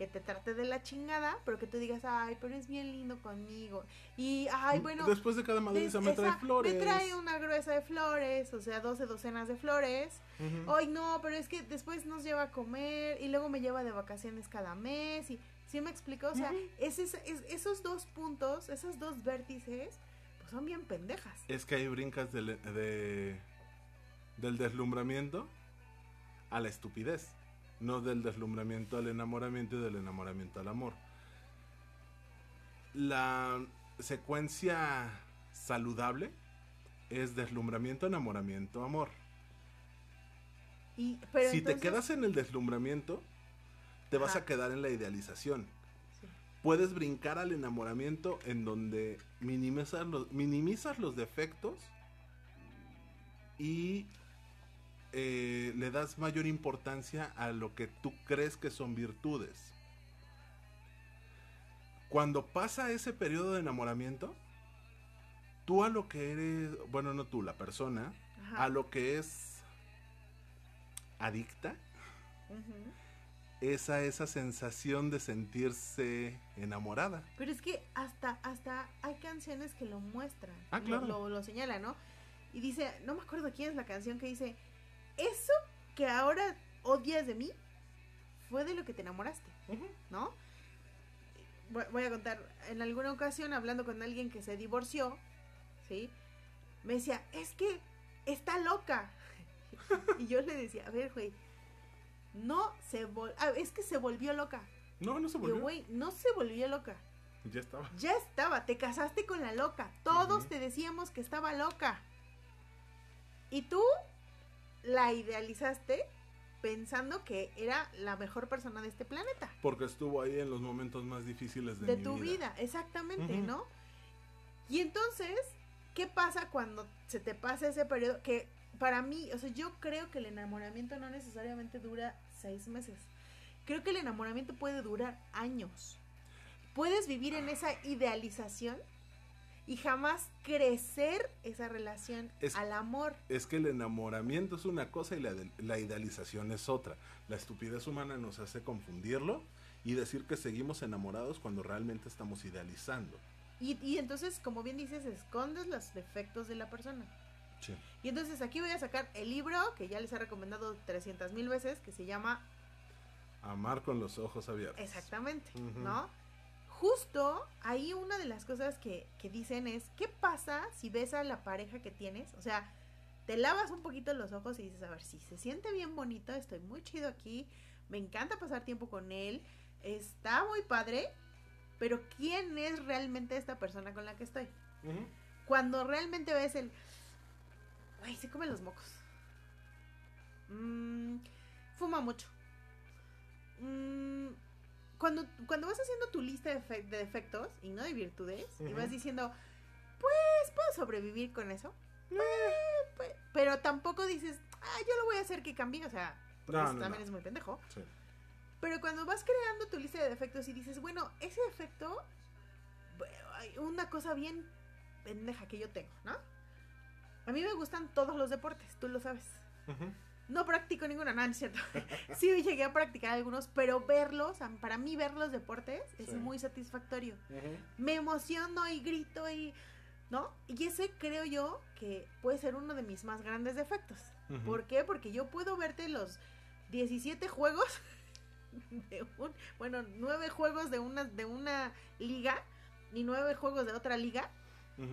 que te trate de la chingada, pero que tú digas, ay, pero es bien lindo conmigo. Y, ay, bueno. Después de cada madriza me trae flores. Me trae una gruesa de flores, o sea, 12 docenas de flores. Ujú. Ay, no, pero es que después nos lleva a comer y luego me lleva de vacaciones cada mes. y ¿Sí me explico? O sea, es- es- esos dos puntos, esos dos vértices, pues son bien pendejas. Es que ahí brincas del, de- del deslumbramiento a la estupidez. No del deslumbramiento al enamoramiento y del enamoramiento al amor. La secuencia saludable es deslumbramiento, enamoramiento, amor. Y, pero si entonces- te quedas en el deslumbramiento, te vas a quedar en la idealización. Sí. Puedes brincar al enamoramiento en donde minimizas los, minimizas los defectos y eh, le das mayor importancia a lo que tú crees que son virtudes. Cuando pasa ese periodo de enamoramiento, tú a lo que eres, bueno, no tú, la persona, Ajá. a lo que es adicta, Ujú. es a esa sensación de sentirse enamorada. Pero es que hasta, hasta hay canciones que lo muestran. Ah, lo- claro. Lo, lo señalan, ¿no? Y dice, no me acuerdo quién es la canción que dice, eso que ahora odias de mí fue de lo que te enamoraste, ¿no? Voy, a contar, en alguna ocasión hablando con alguien que se divorció, ¿sí? Me decía, es que está loca. y yo le decía, a ver, güey, no se vol ah, es que se volvió loca. No, no se volvió. güey, no se volvió loca. Ya estaba. Ya estaba, te casaste con la loca. Todos te decíamos que estaba loca. Y tú la idealizaste pensando que era la mejor persona de este planeta. Porque estuvo ahí en los momentos más difíciles de, De, mi tu vida. exactamente. ¿no? Y entonces, ¿qué pasa cuando se te pasa ese periodo? Que para mí, o sea, yo creo que el enamoramiento no necesariamente dura seis meses. Creo que el enamoramiento puede durar años. Puedes vivir en esa idealización y jamás crecer esa relación Es- al amor. Es que el enamoramiento es una cosa y la, de- la idealización es otra. La estupidez humana nos hace confundirlo y decir que seguimos enamorados cuando realmente estamos idealizando. Y, y entonces, como bien dices, escondes los defectos de la persona. Sí. Y entonces aquí voy a sacar el libro que ya les he recomendado 300 mil veces, que se llama Amar con los ojos abiertos. Exactamente. ¿no? Justo ahí una de las cosas que, que dicen es, ¿qué pasa si ves a la pareja que tienes? O sea, te lavas un poquito los ojos y dices, a ver, si se siente bien bonito, estoy muy chido aquí, me encanta pasar tiempo con él, está muy padre, pero ¿quién es realmente esta persona con la que estoy? Cuando realmente ves el... Güey, se come los mocos. Mm, fuma mucho. Mm, cuando, cuando vas haciendo tu lista de, fe- de defectos y no de virtudes, y vas diciendo, pues ¿puedo sobrevivir con eso? Eh, pero tampoco dices, ah, yo lo voy a hacer que cambie, o sea, también es muy pendejo. Pero cuando vas creando tu lista de defectos y dices, bueno, ese defecto, una cosa bien pendeja que yo tengo, ¿no? A mí me gustan todos los deportes, tú lo sabes. No practico ninguna, no, es cierto. sí llegué a practicar algunos, pero verlos, para mí ver los deportes es muy satisfactorio. Me emociono y grito y... ¿No? Y ese creo yo que puede ser uno de mis más grandes defectos. ¿Por qué? Porque yo puedo verte los 17 juegos de un, bueno, nueve juegos de una, de una liga y nueve juegos de otra liga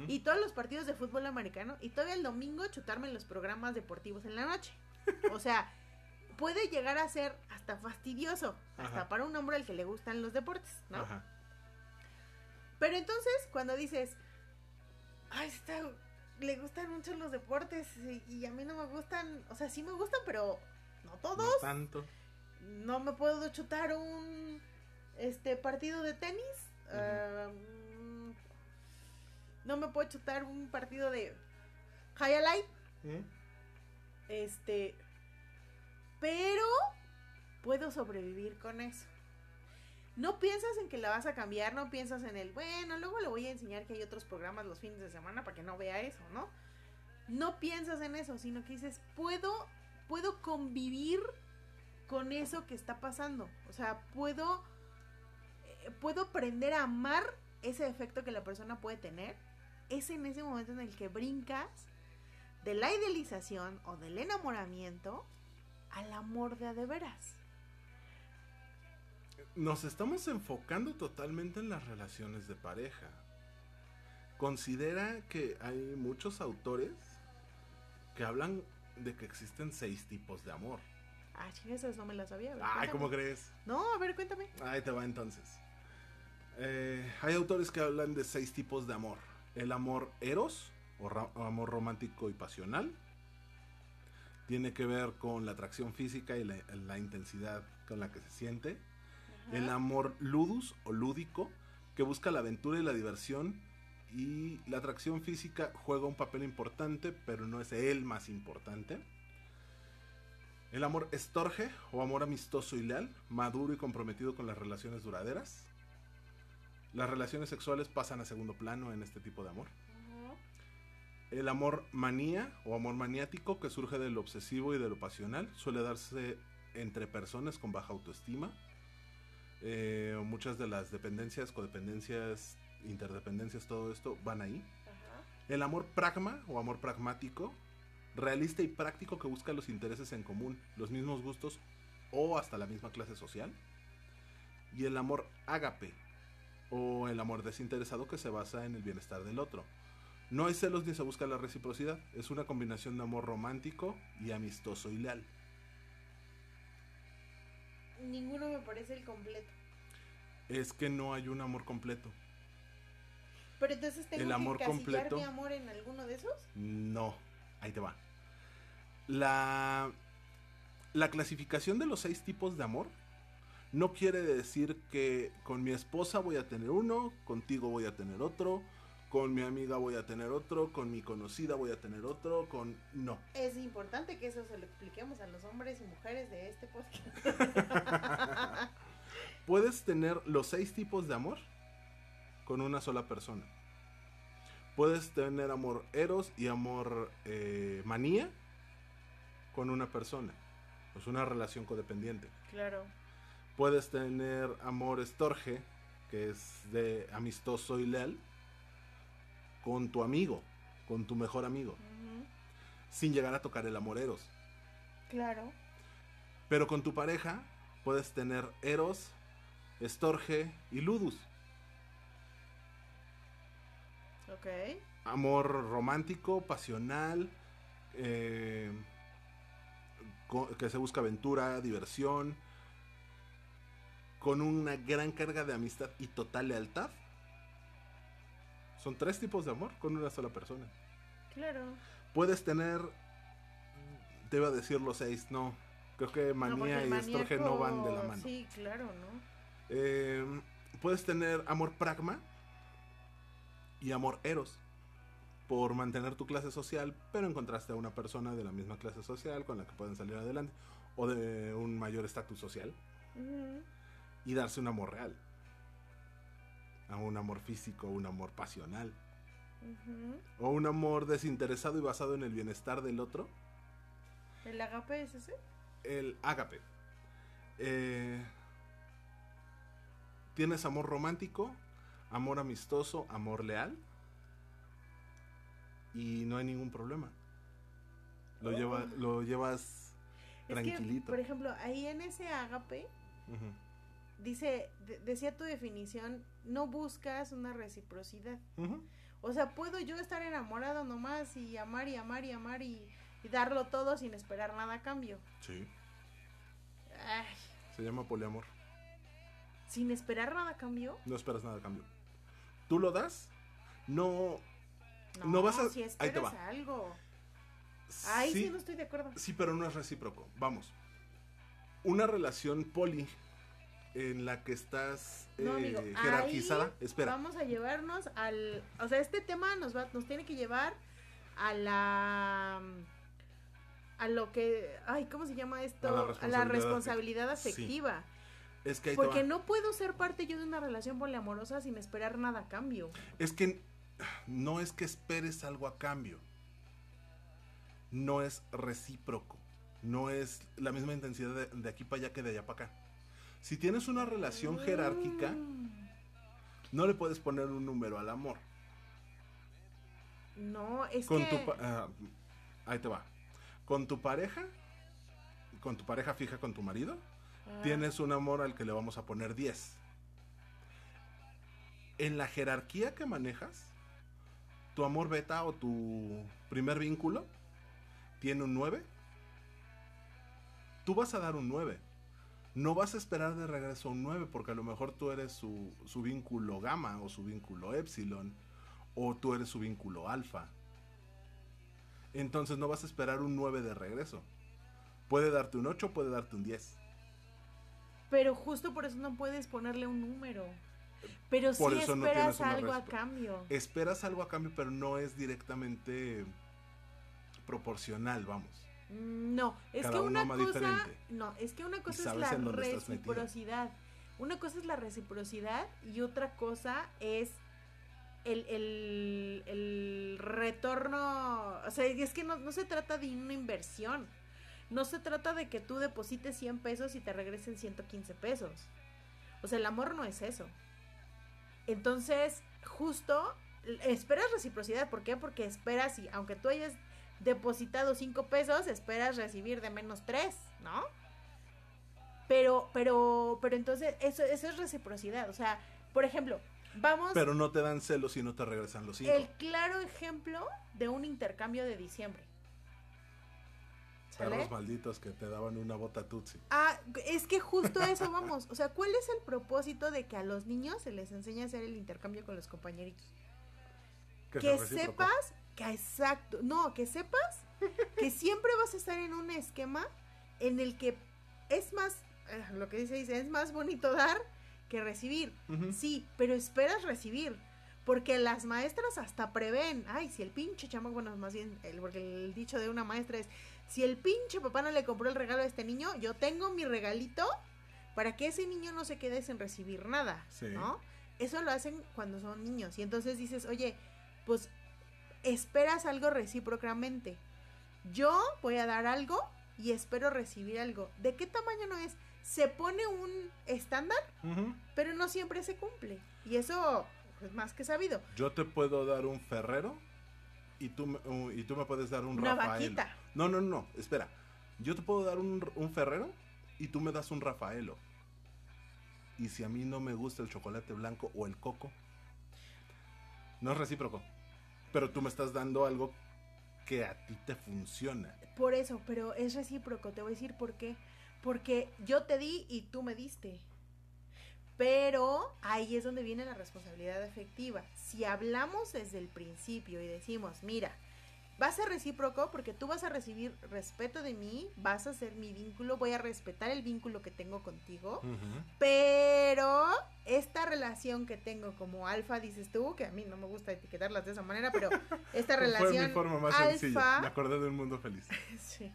y todos los partidos de fútbol americano y todavía el domingo chutarme los programas deportivos en la noche. O sea, puede llegar a ser hasta fastidioso, hasta para un hombre al que le gustan los deportes, ¿no? Pero entonces, cuando dices, ay, está, le gustan mucho los deportes y, a mí no me gustan, o sea, sí me gustan, pero no todos. No tanto. No me puedo chutar un este partido de tenis no me puedo chutar un partido de highlight. Este, pero puedo sobrevivir con eso. No piensas en que la vas a cambiar, no piensas en el, bueno, luego le voy a enseñar que hay otros programas los fines de semana para que no vea eso, ¿no? No piensas en eso, sino que dices, puedo, puedo convivir con eso que está pasando. O sea, puedo, eh, puedo aprender a amar ese efecto que la persona puede tener es en ese momento en el que brincas de la idealización o del enamoramiento al amor de a de veras. Nos estamos enfocando totalmente en las relaciones de pareja. Considera que hay muchos autores que hablan de que existen seis tipos de amor. Ah, esas no me las sabía. Ay, ¿cómo crees? No, a ver, cuéntame. Ahí te va entonces. Eh, hay autores que hablan de seis tipos de amor. El amor eros, o amor romántico y pasional, tiene que ver con la atracción física y la, intensidad con la que se siente. El amor ludus o lúdico, que busca la aventura y la diversión. Y la atracción física juega un papel importante, pero no es el más importante. El amor estorge o amor amistoso y leal, maduro y comprometido con las relaciones duraderas. Las relaciones sexuales pasan a segundo plano en este tipo de amor. El amor manía o amor maniático que surge de lo obsesivo y de lo pasional suele darse entre personas con baja autoestima. Eh, muchas de las dependencias, codependencias, interdependencias, todo esto van ahí. El amor pragma o amor pragmático, realista y práctico que busca los intereses en común, los mismos gustos o hasta la misma clase social. Y el amor ágape o el amor desinteresado que se basa en el bienestar del otro. No hay celos ni se busca la reciprocidad, es una combinación de amor romántico y amistoso y leal. Ninguno me parece el completo. Es que no hay un amor completo. Pero entonces tengo el amor que completo, mi amor en alguno de esos? No, ahí te va. La la clasificación de los seis tipos de amor no quiere decir que con mi esposa voy a tener uno, contigo voy a tener otro, con mi amiga voy a tener otro, con mi conocida voy a tener otro, con... No. Es importante que eso se lo expliquemos a los hombres y mujeres de este podcast. Puedes tener los seis tipos de amor con una sola persona. Puedes tener amor eros y amor eh, manía con una persona. Es una relación codependiente. Claro. Puedes tener amor estorge, que es de amistoso y leal, con tu amigo, con tu mejor amigo, sin llegar a tocar el amor eros. Claro. Pero con tu pareja puedes tener eros, estorge y ludus. Ok. Amor romántico, pasional, eh, que se busca aventura, diversión, con una gran carga de amistad y total lealtad. Son tres tipos de amor con una sola persona. Claro. Puedes tener, te iba a decir los seis, no. Creo que manía y estorge no van de la mano. Sí, claro, ¿no? Em, puedes tener amor pragma y amor eros. por mantener tu clase social, pero encontraste a una persona de la misma clase social con la que pueden salir adelante o de un mayor estatus social y darse un amor real. A un amor físico, un amor pasional. O un amor desinteresado y basado en el bienestar del otro. ¿El agape es ese? El agape. Eh, tienes amor romántico, amor amistoso, amor leal. Y no hay ningún problema. Lo, lleva, oh. lo llevas tranquilito. por ejemplo, ahí en ese agape, dice, decía tu definición, no buscas una reciprocidad. O sea, puedo yo estar enamorado nomás y amar y amar y amar y, darlo todo sin esperar nada a cambio. Sí. Se llama poliamor. ¿Sin esperar nada a cambio? No esperas nada a cambio. Tú lo das, no. No, vas a. Si ahí te va. algo. Ahí sí, no estoy de acuerdo. Sí, pero no es recíproco. Vamos. Una relación poli en la que estás eh, jerarquizada. Espera. Vamos a llevarnos al. O sea, este tema nos, va, nos tiene que llevar a la. A lo que. Ay, ¿cómo se llama esto? A la responsabilidad, afectiva. Es que Porque no puedo ser parte yo de una relación poliamorosa sin esperar nada a cambio. Es que no es que esperes algo a cambio. No es recíproco. No es la misma intensidad de, de aquí para allá que de allá para acá. Si tienes una relación jerárquica, no le puedes poner un número al amor. No, es que... Ah, ahí te va. Con tu pareja, con tu pareja fija, con tu marido, ah. tienes un amor al que le vamos a poner 10. En la jerarquía que manejas, tu amor beta o tu primer vínculo tiene un 9. Tú vas a dar un 9 no vas a esperar de regreso un 9 porque a lo mejor tú eres su, vínculo gamma o su vínculo epsilon o tú eres su vínculo alfa. Entonces no vas a esperar un 9 de regreso. Puede darte un 8, puede darte un 10. Pero justo por eso no puedes ponerle un número. Pero sí esperas algo a cambio. Esperas algo a cambio, pero no es directamente proporcional, vamos. No, es que una cosa, no, es que una cosa es la reciprocidad. Una cosa es la reciprocidad y otra cosa es el, el, el retorno, o sea, es que no, no, se trata de una inversión, no se trata de que tú deposites 100 pesos y te regresen 115 pesos. O sea, el amor no es eso. Entonces, justo, esperas reciprocidad, ¿por qué? Porque esperas y aunque tú hayas depositado cinco pesos, esperas recibir de menos tres, ¿no? Pero, pero, pero entonces eso, eso es reciprocidad. O sea, por ejemplo, vamos. Pero no te dan celos y no te regresan los cinco. El claro ejemplo de un intercambio de diciembre. Perros malditos que te daban una bota tutsi. Ah, es que justo eso vamos. O sea, ¿cuál es el propósito de que a los niños se les enseñe a hacer el intercambio con los compañeritos? Que sepas que exacto, no, que sepas que siempre vas a estar en un esquema en el que es más, eh, lo que dice, dice, es más bonito dar que recibir. Sí, pero esperas recibir. Porque las maestras hasta prevén, ay, si el pinche chamo, bueno, más bien, el, porque el dicho de una maestra es, si el pinche papá no le compró el regalo a este niño, yo tengo mi regalito para que ese niño no se quede sin recibir nada, ¿no? Eso lo hacen cuando son niños. Y entonces dices, oye, pues esperas algo recíprocamente. Yo voy a dar algo y espero recibir algo. ¿De qué tamaño no es? Se pone un estándar, pero no siempre se cumple. Y eso es más que sabido. Yo te puedo dar un ferrero y tú, me, y tú me puedes dar un Una Vaquita. No, no, no, espera. Yo te puedo dar un, un ferrero y tú me das un Rafaelo. Y si a mí no me gusta el chocolate blanco o el coco, no es recíproco pero tú me estás dando algo que a ti te funciona. Por eso, pero es recíproco, te voy a decir por qué. Porque yo te di y tú me diste. Pero ahí es donde viene la responsabilidad efectiva. Si hablamos desde el principio y decimos, mira, va a ser recíproco porque tú vas a recibir respeto de mí, vas a ser mi vínculo, voy a respetar el vínculo que tengo contigo, pero esta relación que tengo como alfa, dices tú, que a mí no me gusta etiquetarlas de esa manera, pero esta relación Fue mi forma más alfa, sencilla. Me acordé de un mundo feliz. sí.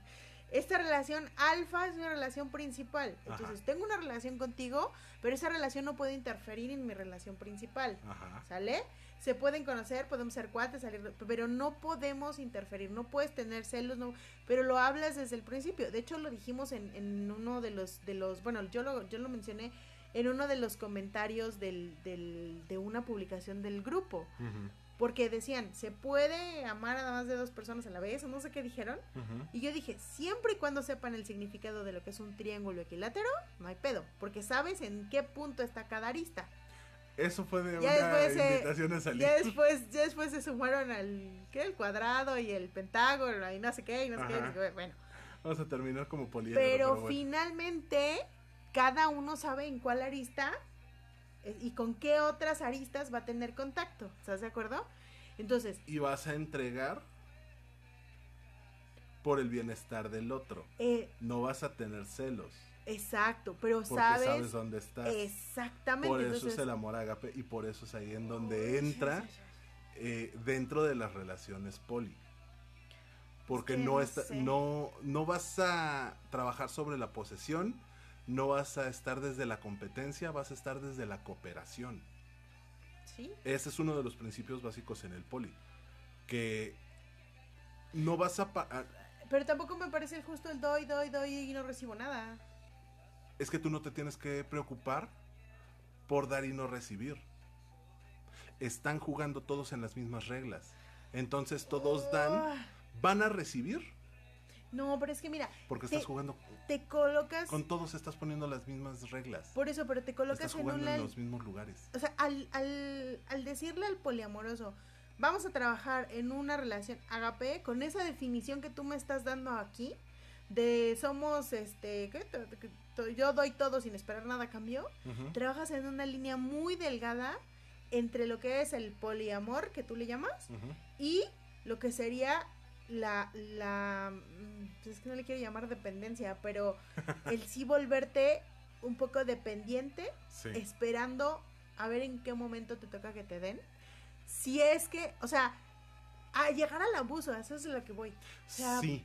Esta relación alfa es una relación principal. Entonces, tengo una relación contigo, pero esa relación no puede interferir en mi relación principal. Ajá. ¿Sale? Se pueden conocer, podemos ser cuates, salir, pero no podemos interferir, no puedes tener celos, no, pero lo hablas desde el principio. De hecho, lo dijimos en, en uno de los, de los, bueno, yo lo, yo lo mencioné en uno de los comentarios del, del, de una publicación del grupo. Porque decían, se puede amar a más de dos personas a la vez, o no sé qué dijeron. Y yo dije, siempre y cuando sepan el significado de lo que es un triángulo equilátero, no hay pedo. Porque sabes en qué punto está cada arista. Eso fue de una invitación a salir. Ya después, ya después se sumaron al ¿qué? el cuadrado y el pentágono y no sé qué, y no sé qué, bueno. Vamos a terminar como poliedro. Pero, finalmente cada uno sabe en cuál arista eh, y con qué otras aristas va a tener contacto. ¿Estás de acuerdo? Entonces. Y vas a entregar por el bienestar del otro. Eh, no vas a tener celos. Exacto, pero Porque sabes, dónde estás. Exactamente. Por eso es el amor agape y por eso es ahí en donde entra eh, dentro de las relaciones poli. Porque no, está, no, no vas a trabajar sobre la posesión, no vas a estar desde la competencia, vas a estar desde la cooperación. ¿Sí? Ese es uno de los principios básicos en el poli. Que no vas a... Pero tampoco me parece justo el doy, doy, doy y no recibo nada es que tú no te tienes que preocupar por dar y no recibir. Están jugando todos en las mismas reglas. Entonces todos dan, ah. van a recibir. No, pero es que mira. Porque estás jugando. Te colocas. Con todos estás poniendo las mismas reglas. Por eso, pero te colocas estás jugando en, los mismos lugares. O sea, al, al, al decirle al poliamoroso, vamos a trabajar en una relación agape, con esa definición que tú me estás dando aquí, de somos, este, ¿qué? Yo doy todo sin esperar nada a cambio, trabajas en una línea muy delgada entre lo que es el poliamor, que tú le llamas, y lo que sería la, la, mm, es que no le quiero llamar dependencia, pero el sí volverte un poco dependiente, esperando a ver en qué momento te toca que te den. Si es que, o sea, a llegar al abuso, eso es lo que voy. sí.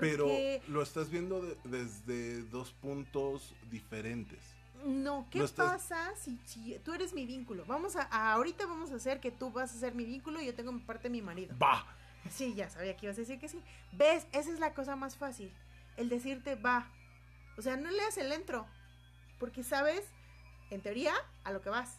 Pero lo estás viendo desde dos puntos diferentes. No, ¿qué pasa si, si, tú eres mi vínculo? Vamos a, ahorita vamos a hacer que tú vas a ser mi vínculo y yo tengo mi parte de mi marido. Va. Sí, ya sabía que ibas a decir que sí. ¿Ves? Esa es la cosa más fácil. El decirte va. O sea, no leas el entro. Porque sabes, en teoría, a lo que vas.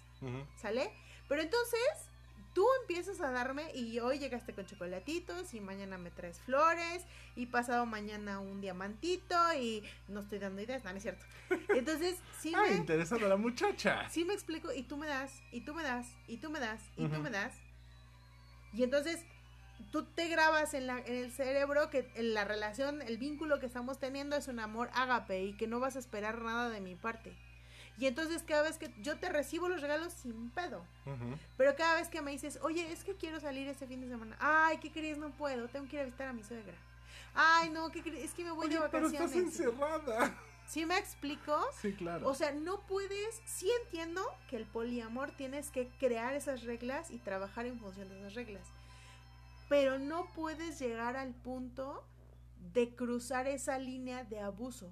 ¿Sale? Pero entonces, tú empiezas a darme y hoy llegaste con chocolatitos y mañana me traes flores y pasado mañana un diamantito y no estoy dando ideas, no, es cierto. Entonces, sí me... interesando a la muchacha. Sí me explico y tú me das, y tú me das, y tú me das, y tú me das. Y entonces tú te grabas en, la, en el cerebro que la relación, el vínculo que estamos teniendo es un amor ágape y que no vas a esperar nada de mi parte. Y entonces cada vez que yo te recibo los regalos sin pedo. Pero cada vez que me dices, oye, es que quiero salir este fin de semana. Ay, ¿qué querías? No puedo. Tengo que ir a visitar a mi suegra. Ay, no, ¿qué Es que me voy de vacaciones. Pero estás encerrada. ¿Sí me explico? Sí, claro. O sea, no puedes, sí entiendo que el poliamor tienes que crear esas reglas y trabajar en función de esas reglas. Pero no puedes llegar al punto de cruzar esa línea de abuso.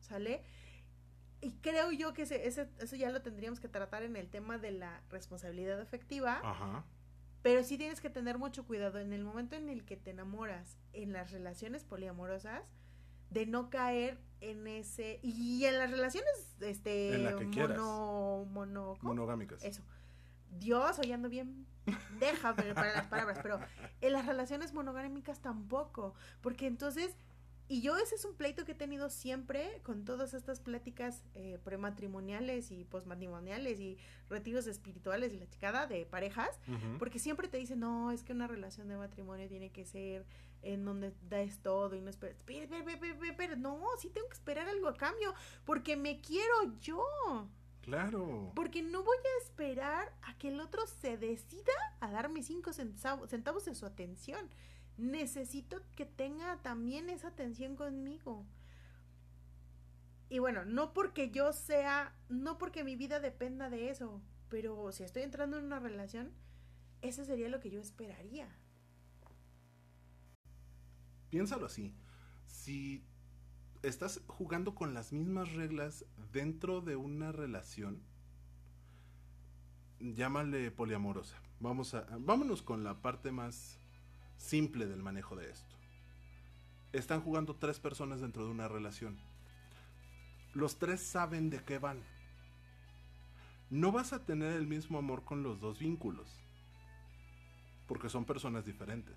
¿Sale? Y creo yo que ese, eso ya lo tendríamos que tratar en el tema de la responsabilidad afectiva. Ajá. Pero sí tienes que tener mucho cuidado en el momento en el que te enamoras en las relaciones poliamorosas de no caer en ese y en las relaciones este mono, mono monogámicas. Eso. Dios, hoy ando bien deja para las palabras, pero en las relaciones monogámicas tampoco, porque entonces y yo ese es un pleito que he tenido siempre con todas estas pláticas eh, prematrimoniales y posmatrimoniales y retiros espirituales y la chicada de parejas, porque siempre te dicen, no, es que una relación de matrimonio tiene que ser en donde das todo y no esperas. Pero, pero, pero, no, sí tengo que esperar algo a cambio, porque me quiero yo. Claro. Porque no voy a esperar a que el otro se decida a darme cinco centavos, centavos de su atención necesito que tenga también esa atención conmigo. Y bueno, no porque yo sea, no porque mi vida dependa de eso, pero si estoy entrando en una relación, eso sería lo que yo esperaría. Piénsalo así. Si estás jugando con las mismas reglas dentro de una relación, llámale poliamorosa. Vamos a, vámonos con la parte más simple del manejo de esto. Están jugando tres personas dentro de una relación. Los tres saben de qué van. No vas a tener el mismo amor con los dos vínculos. Porque son personas diferentes.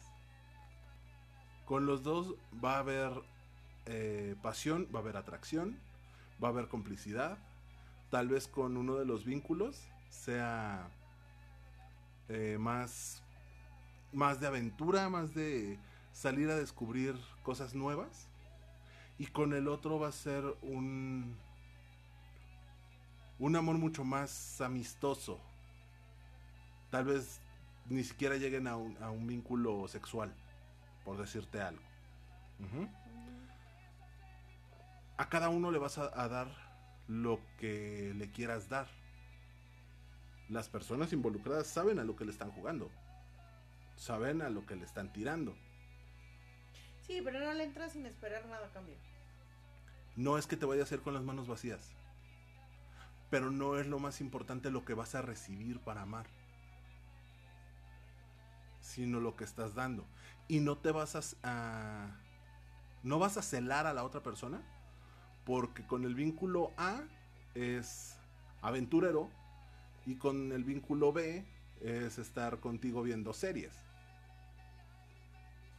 Con los dos va a haber eh, pasión, va a haber atracción, va a haber complicidad. Tal vez con uno de los vínculos sea eh, más, más de aventura, más de salir a descubrir cosas nuevas. Y con el otro va a ser un, un amor mucho más amistoso. Tal vez ni siquiera lleguen a un, vínculo sexual, por decirte algo. A cada uno le vas a dar lo que le quieras dar las personas involucradas saben a lo que le están jugando. Saben a lo que le están tirando. Sí, pero no le entras sin esperar nada a cambio. No es que te vaya a hacer con las manos vacías. Pero no es lo más importante lo que vas a recibir para amar. Sino lo que estás dando. Y no te vas a, a no vas a celar a la otra persona. Porque con el vínculo A es aventurero y con el vínculo B es estar contigo viendo series.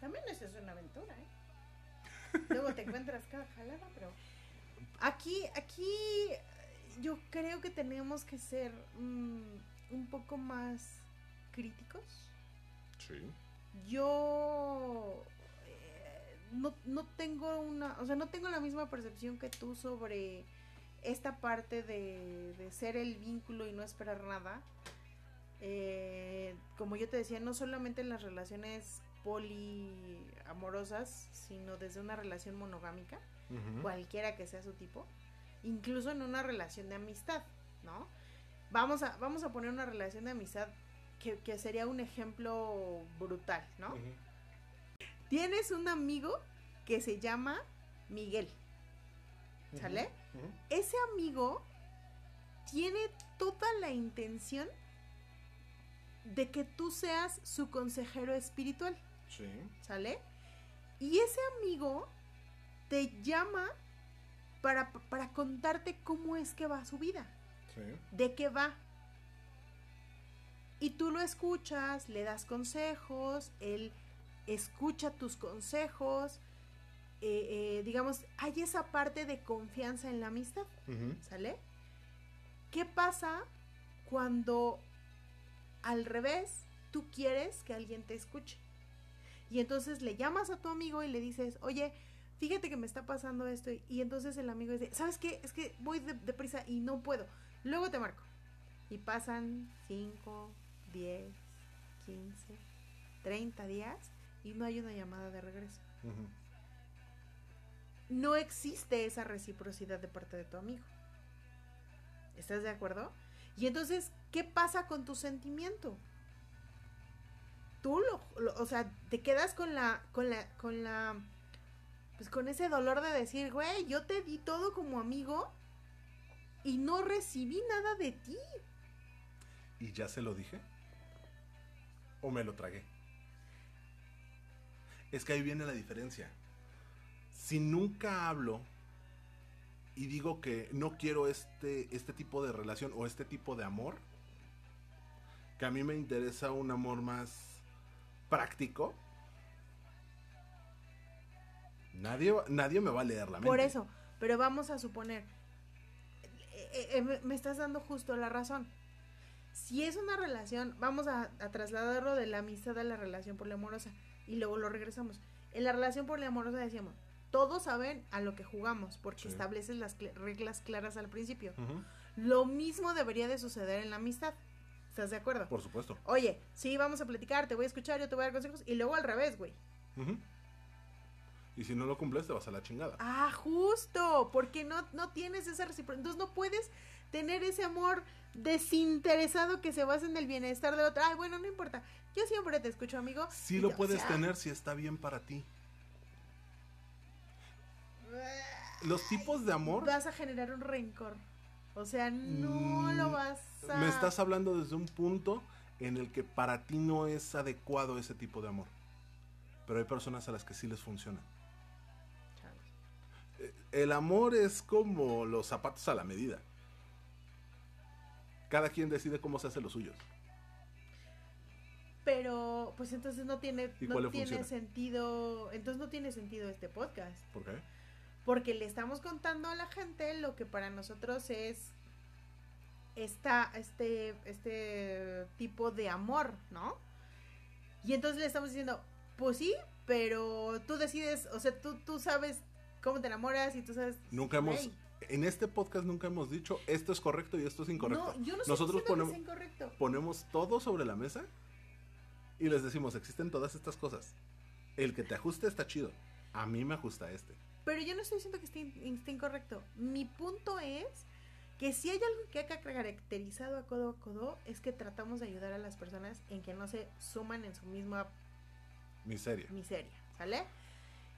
También eso es una aventura, ¿eh? Luego te encuentras cada jalada, pero aquí, aquí yo creo que tenemos que ser mm, un poco más críticos. Sí. Yo eh, no, no tengo una, o sea, no tengo la misma percepción que tú sobre esta parte de, ser el vínculo y no esperar nada, eh, como yo te decía, no solamente en las relaciones poliamorosas, sino desde una relación monogámica, cualquiera que sea su tipo, incluso en una relación de amistad, ¿no? Vamos a, vamos a poner una relación de amistad que, sería un ejemplo brutal, ¿no? Tienes un amigo que se llama Miguel, ¿sale? ese amigo tiene toda la intención de que tú seas su consejero espiritual. Sí. ¿Sale? Y ese amigo te llama para, para contarte cómo es que va su vida. Sí. De qué va. Y tú lo escuchas, le das consejos, él escucha tus consejos, eh, eh, digamos, hay esa parte de confianza en la amistad, ¿sale? ¿Qué pasa cuando al revés tú quieres que alguien te escuche? Y entonces le llamas a tu amigo y le dices, oye, fíjate que me está pasando esto. Y entonces el amigo dice, ¿sabes qué? Es que voy deprisa y no puedo. Luego te marco. Y pasan 5, 10, 15, 30 días y no hay una llamada de regreso no existe esa reciprocidad de parte de tu amigo. ¿Estás de acuerdo? Y entonces, ¿qué pasa con tu sentimiento? Tú lo, o sea, te quedas con la, con la, con la, pues con ese dolor de decir, güey, yo te di todo como amigo y no recibí nada de ti. ¿Y ya se lo dije? ¿O me lo tragué? Es que ahí viene la diferencia si nunca hablo y digo que no quiero este, este tipo de relación o este tipo de amor, que a mí me interesa un amor más práctico, nadie, nadie me va a leer la mente. Por eso, pero vamos a suponer, eh, eh, me estás dando justo la razón. Si es una relación, vamos a, a trasladarlo de la amistad a la relación poliamorosa y luego lo regresamos. En la relación poliamorosa decíamos, todos saben a lo que jugamos porque estableces las reglas claras al principio. Lo mismo debería de suceder en la amistad. ¿Estás de acuerdo? Por supuesto. Oye, sí, vamos a platicar, te voy a escuchar, yo te voy a dar consejos y luego al revés, güey. Y si no lo cumples, te vas a la chingada. Ah, justo, porque no, no tienes esa reciprocidad. Entonces no puedes tener ese amor desinteresado que se basa en el bienestar de otra. Ay, bueno, no importa. Yo siempre te escucho, amigo. Sí lo puedes tener si está bien para ti. Los tipos de amor. Vas a generar un rencor. O sea, no lo mm, vas a... Me estás hablando desde un punto en el que para ti no es adecuado ese tipo de amor. Pero hay personas a las que sí les funciona. Eh, el amor es como los zapatos a la medida. Cada quien decide cómo se hace los suyos. Pero, pues entonces no tiene, no tiene sentido. Entonces no tiene sentido este podcast. ¿Por qué? Porque le estamos contando a la gente lo que para nosotros es esta, este, este tipo de amor, ¿no? Y entonces le estamos diciendo, pues sí, pero tú decides, o sea, tú, tú sabes cómo te enamoras y tú sabes... Nunca hemos... En este podcast nunca hemos dicho esto es correcto y esto es incorrecto. No, yo no Nosotros ponemos, incorrecto. ponemos todo sobre la mesa y les decimos, existen todas estas cosas. El que te ajuste está chido. A mí me ajusta este. Pero yo no estoy diciendo que esté, esté incorrecto. Mi punto es que si hay algo que ha caracterizado a Codo a Codo es que tratamos de ayudar a las personas en que no se suman en su misma miseria. Miseria, ¿sale?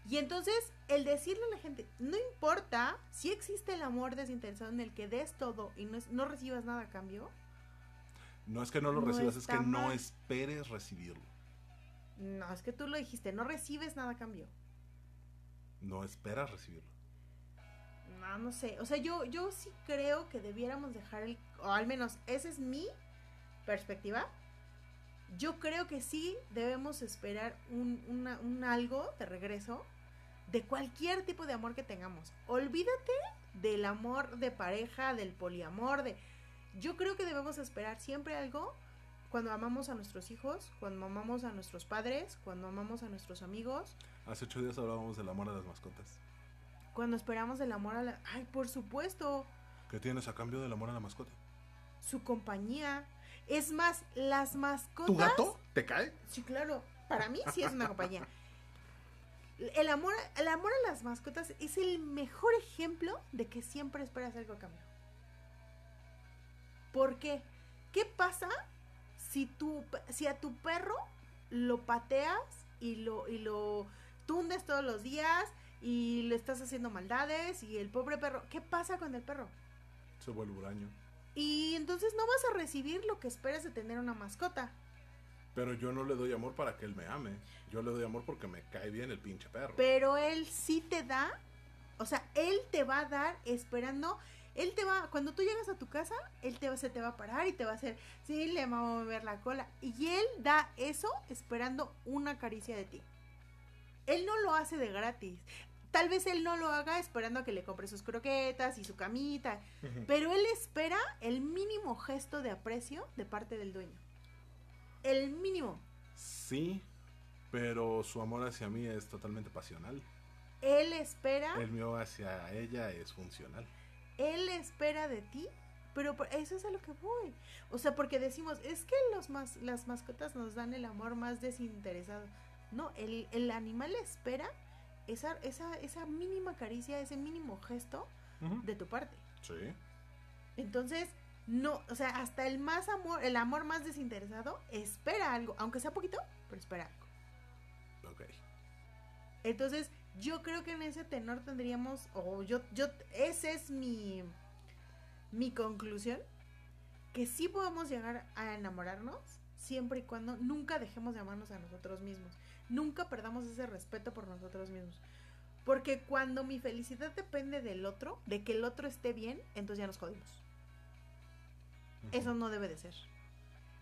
Y entonces, el decirle a la gente, no importa si existe el amor desinteresado en el que des todo y no, recibas nada a cambio. No es que no lo recibas, es que no esperes recibirlo. No, es que tú lo dijiste, no recibes nada a cambio. No esperas recibirlo. No, no sé. O sea, yo, yo sí creo que debiéramos dejar el. O al menos esa es mi perspectiva. Yo creo que sí debemos esperar un, algo de regreso de cualquier tipo de amor que tengamos. Olvídate del amor de pareja, del poliamor, de. Yo creo que debemos esperar siempre algo cuando amamos a nuestros hijos, cuando amamos a nuestros padres, cuando amamos a nuestros amigos. Hace ocho días hablábamos del amor a las mascotas. Cuando esperamos el amor a la... Ay, por supuesto. ¿Qué tienes a cambio del amor a la mascota? Su compañía. Es más, las mascotas... ¿Tu gato te cae? Sí, claro. Para mí sí es una compañía. El amor, el amor a las mascotas es el mejor ejemplo de que siempre esperas algo a cambio. ¿Por qué? ¿Qué pasa si, tú, si a tu perro lo pateas y lo, y lo tundes todos los días y le estás haciendo maldades y el pobre perro, ¿qué pasa con el perro? Se vuelve huraño. Y entonces no vas a recibir lo que esperas de tener una mascota. Pero yo no le doy amor para que él me ame. Yo le doy amor porque me cae bien el pinche perro. Pero él sí te da, o sea, él te va a dar esperando él te va, cuando tú llegas a tu casa, él te, se te va a parar y te va a hacer, sí, le va a mover la cola. Y él da eso esperando una caricia de ti. Él no lo hace de gratis. Tal vez él no lo haga esperando a que le compre sus croquetas y su camita, pero él espera el mínimo gesto de aprecio de parte del dueño. El mínimo. Sí, pero su amor hacia mí es totalmente pasional. Él espera. El mío hacia ella es funcional. Él espera de ti, pero eso es a lo que voy. O sea, porque decimos, es que los las mascotas nos dan el amor más desinteresado. No, el, el animal espera esa, esa, esa mínima caricia, ese mínimo gesto de tu parte. Sí. Entonces, no, o sea, hasta el más amor, el amor más desinteresado espera algo, aunque sea poquito, pero espera algo. Ok. Entonces, yo creo que en ese tenor tendríamos, o yo, yo, esa es mi, mi conclusión, que sí podemos llegar a enamorarnos siempre y cuando nunca dejemos de amarnos a nosotros mismos. Nunca perdamos ese respeto por nosotros mismos. Porque cuando mi felicidad depende del otro, de que el otro esté bien, entonces ya nos jodimos. Eso no debe de ser.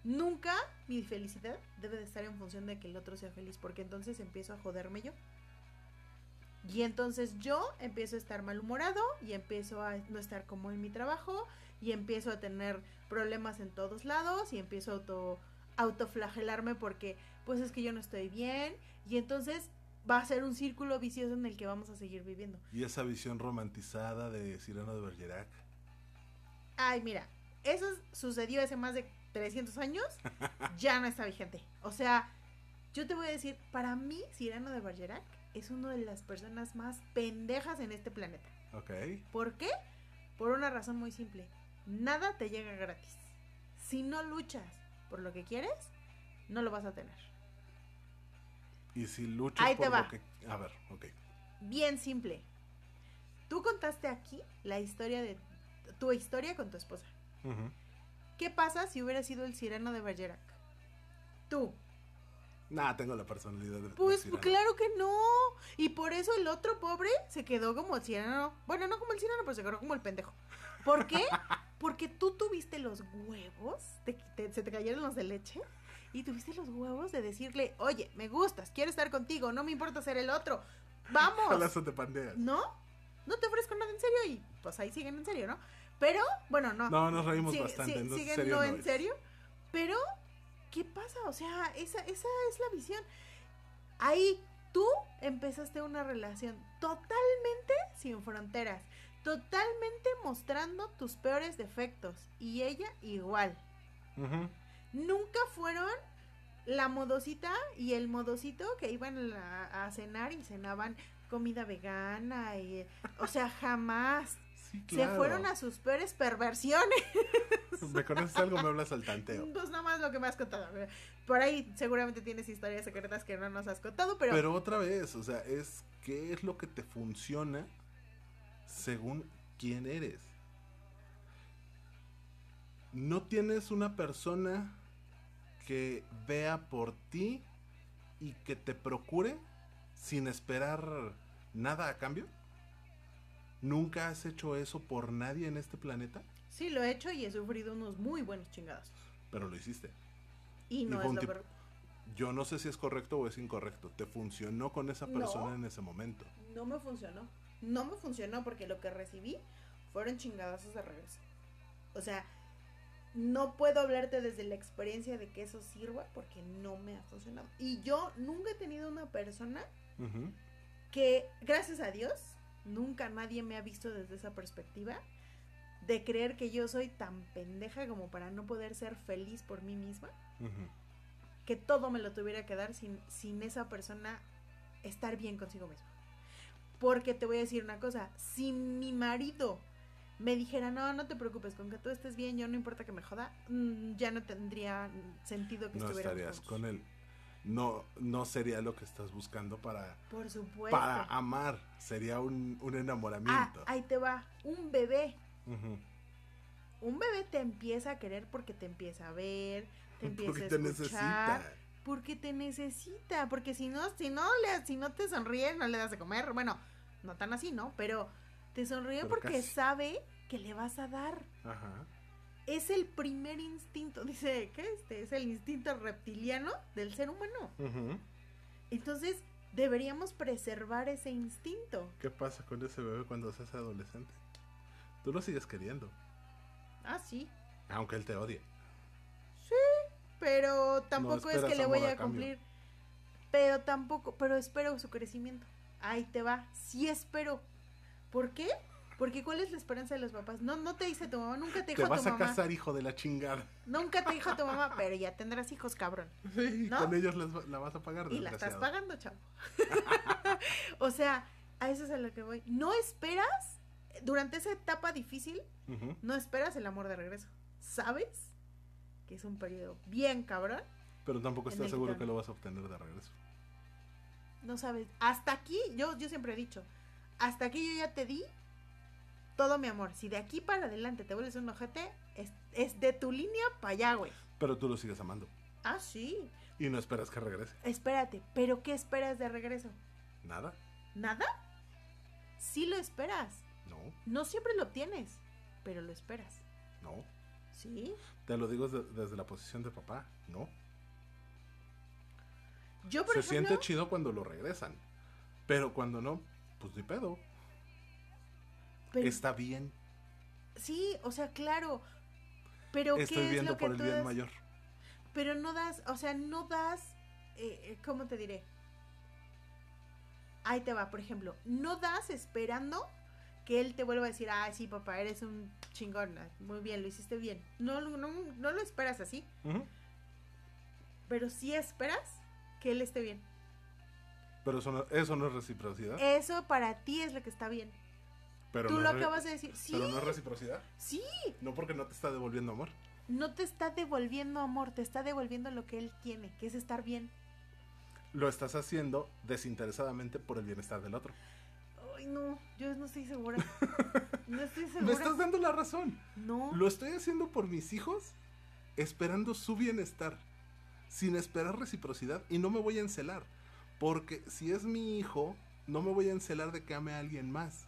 Nunca mi felicidad debe de estar en función de que el otro sea feliz, porque entonces empiezo a joderme yo. Y entonces yo empiezo a estar malhumorado y empiezo a no estar como en mi trabajo y empiezo a tener problemas en todos lados y empiezo a auto, autoflagelarme porque pues es que yo no estoy bien y entonces va a ser un círculo vicioso en el que vamos a seguir viviendo. Y esa visión romantizada de Cyrano de Bergerac. Ay, mira, eso sucedió hace más de 300 años, ya no está vigente. O sea, Yo te voy a decir, para mí, Cyrano de Bergerac es una de las personas más pendejas en este planeta. Ok. ¿Por qué? Por una razón muy simple. Nada te llega gratis. Si no luchas por lo que quieres, no lo vas a tener. Y si luchas por lo que... A ver, ok. Bien simple. Tú contaste aquí la historia de... Tu historia con tu esposa. ¿Qué pasa si hubiera sido el sireno de Bergerac? Tú. Nah, tengo la personalidad de Pues claro que no. Y por eso el otro pobre se quedó como el sireno. Bueno, no como el sireno, pero se quedó como el pendejo. ¿Por qué? Porque tú tuviste los huevos, se te cayeron los de leche, y tuviste los huevos de decirle, oye, me gustas, quiero estar contigo, no me importa ser el otro, vamos. te pandeas. ¿No? No te ofrezco nada en serio y pues ahí siguen en serio, ¿no? Pero, bueno, no. No, nos reímos bastante. no, siguen no, en serio. Pero, ¿qué pasa? O sea, esa, esa es la visión. Ahí tú empezaste una relación totalmente sin fronteras totalmente mostrando tus peores defectos y ella igual. Nunca fueron la modosita y el modosito que iban a, cenar y cenaban comida vegana y o sea jamás. Se fueron a sus peores perversiones. Me conoces algo me hablas al tanteo. Pues nada más lo que me has contado por ahí seguramente tienes historias secretas que no nos has contado pero pero otra vez o sea es qué es lo que te funciona según quién eres. No tienes una persona que vea por ti y que te procure sin esperar nada a cambio. ¿Nunca has hecho eso por nadie en este planeta? Sí, lo he hecho y he sufrido unos muy buenos chingados. Pero lo hiciste. Y no es lo Yo no sé si es correcto o es incorrecto. ¿Te funcionó con esa persona en ese momento? No me funcionó no me funcionó porque lo que recibí fueron chingadazos de regreso. O sea, no puedo hablarte desde la experiencia de que eso sirva porque no me ha funcionado. Y yo nunca he tenido una persona que, gracias a Dios, nunca nadie me ha visto desde esa perspectiva de creer que yo soy tan pendeja como para no poder ser feliz por mí misma. Que todo me lo tuviera que dar sin, sin esa persona estar bien consigo misma. Porque te voy a decir una cosa, si mi marido me dijera, no, no te preocupes, con que tú estés bien, yo no importa que me joda, mm, ya no tendría sentido que no estarías con él. No, no sería lo que estás buscando para, Por supuesto. para amar, sería un, enamoramiento. Ah, ahí te va, un bebé. Un bebé te empieza a querer porque te empieza a ver, te empieza a escuchar. Te necesita porque te necesita, porque si no, si no le, si no te sonríe, no le das de comer. Bueno, no tan así, ¿no? Pero te sonríe porque sabe que le vas a dar. Ajá. Es el primer instinto, dice, ¿qué este? Es el instinto reptiliano del ser humano. Entonces, deberíamos preservar ese instinto. ¿Qué pasa con ese bebé cuando se hace adolescente? Tú lo sigues queriendo. Ah, sí. Aunque él te odie pero tampoco es que le voy a, cumplir. Pero tampoco, pero espero su crecimiento. Ahí te va, sí espero. ¿Por qué? Porque ¿cuál es la esperanza de los papás? No, no te dice tu mamá, nunca te dijo tu mamá. Te vas a casar, hijo de la chingada. Nunca te dijo tu mamá, pero ya tendrás hijos, cabrón. Sí, con ellos la vas a pagar. Y la estás pagando, chavo. o sea, a eso es a lo que voy. No esperas, durante esa etapa difícil, no esperas el amor de regreso. ¿Sabes? Que es un periodo bien cabrón. Pero tampoco estás seguro que lo vas a obtener de regreso. No sabes. Hasta aquí, yo, yo siempre he dicho, hasta aquí yo ya te di todo mi amor. Si de aquí para adelante te vuelves un ojete, es, de tu línea para allá, güey. Pero tú lo sigues amando. Ah, sí. Y no esperas que regrese. Espérate, pero ¿qué esperas de regreso? Nada. ¿Nada? Sí lo esperas. No. No siempre lo tienes, pero lo esperas. No. ¿Sí? Te lo digo desde, la posición de papá, ¿no? Yo, por Se siente chido cuando lo regresan, pero cuando no, pues ni pedo. Está bien. Sí, o sea, claro. Pero Estoy ¿qué viendo es lo por el bien mayor. Pero no das, o sea, no das, eh, eh, ¿cómo te diré? Ahí te va, por ejemplo, no das esperando que él te vuelva a decir, ah, sí, papá, eres un chingón, muy bien, lo hiciste bien. No, no, no lo esperas así. Pero sí esperas que él esté bien. Pero eso no, eso no es reciprocidad. Eso para ti es lo que está bien. Pero Tú no lo acabas de decir. Sí, Pero no es reciprocidad. sí. No porque no te está devolviendo amor. No te está devolviendo amor, te está devolviendo lo que él tiene, que es estar bien. Lo estás haciendo desinteresadamente por el bienestar del otro. Ay, no, yo no estoy segura. No estoy Me segura. estás dando la razón. No. Lo estoy haciendo por mis hijos, esperando su bienestar, sin esperar reciprocidad y no me voy a encelar. Porque si es mi hijo, no me voy a encelar de que ame a alguien más.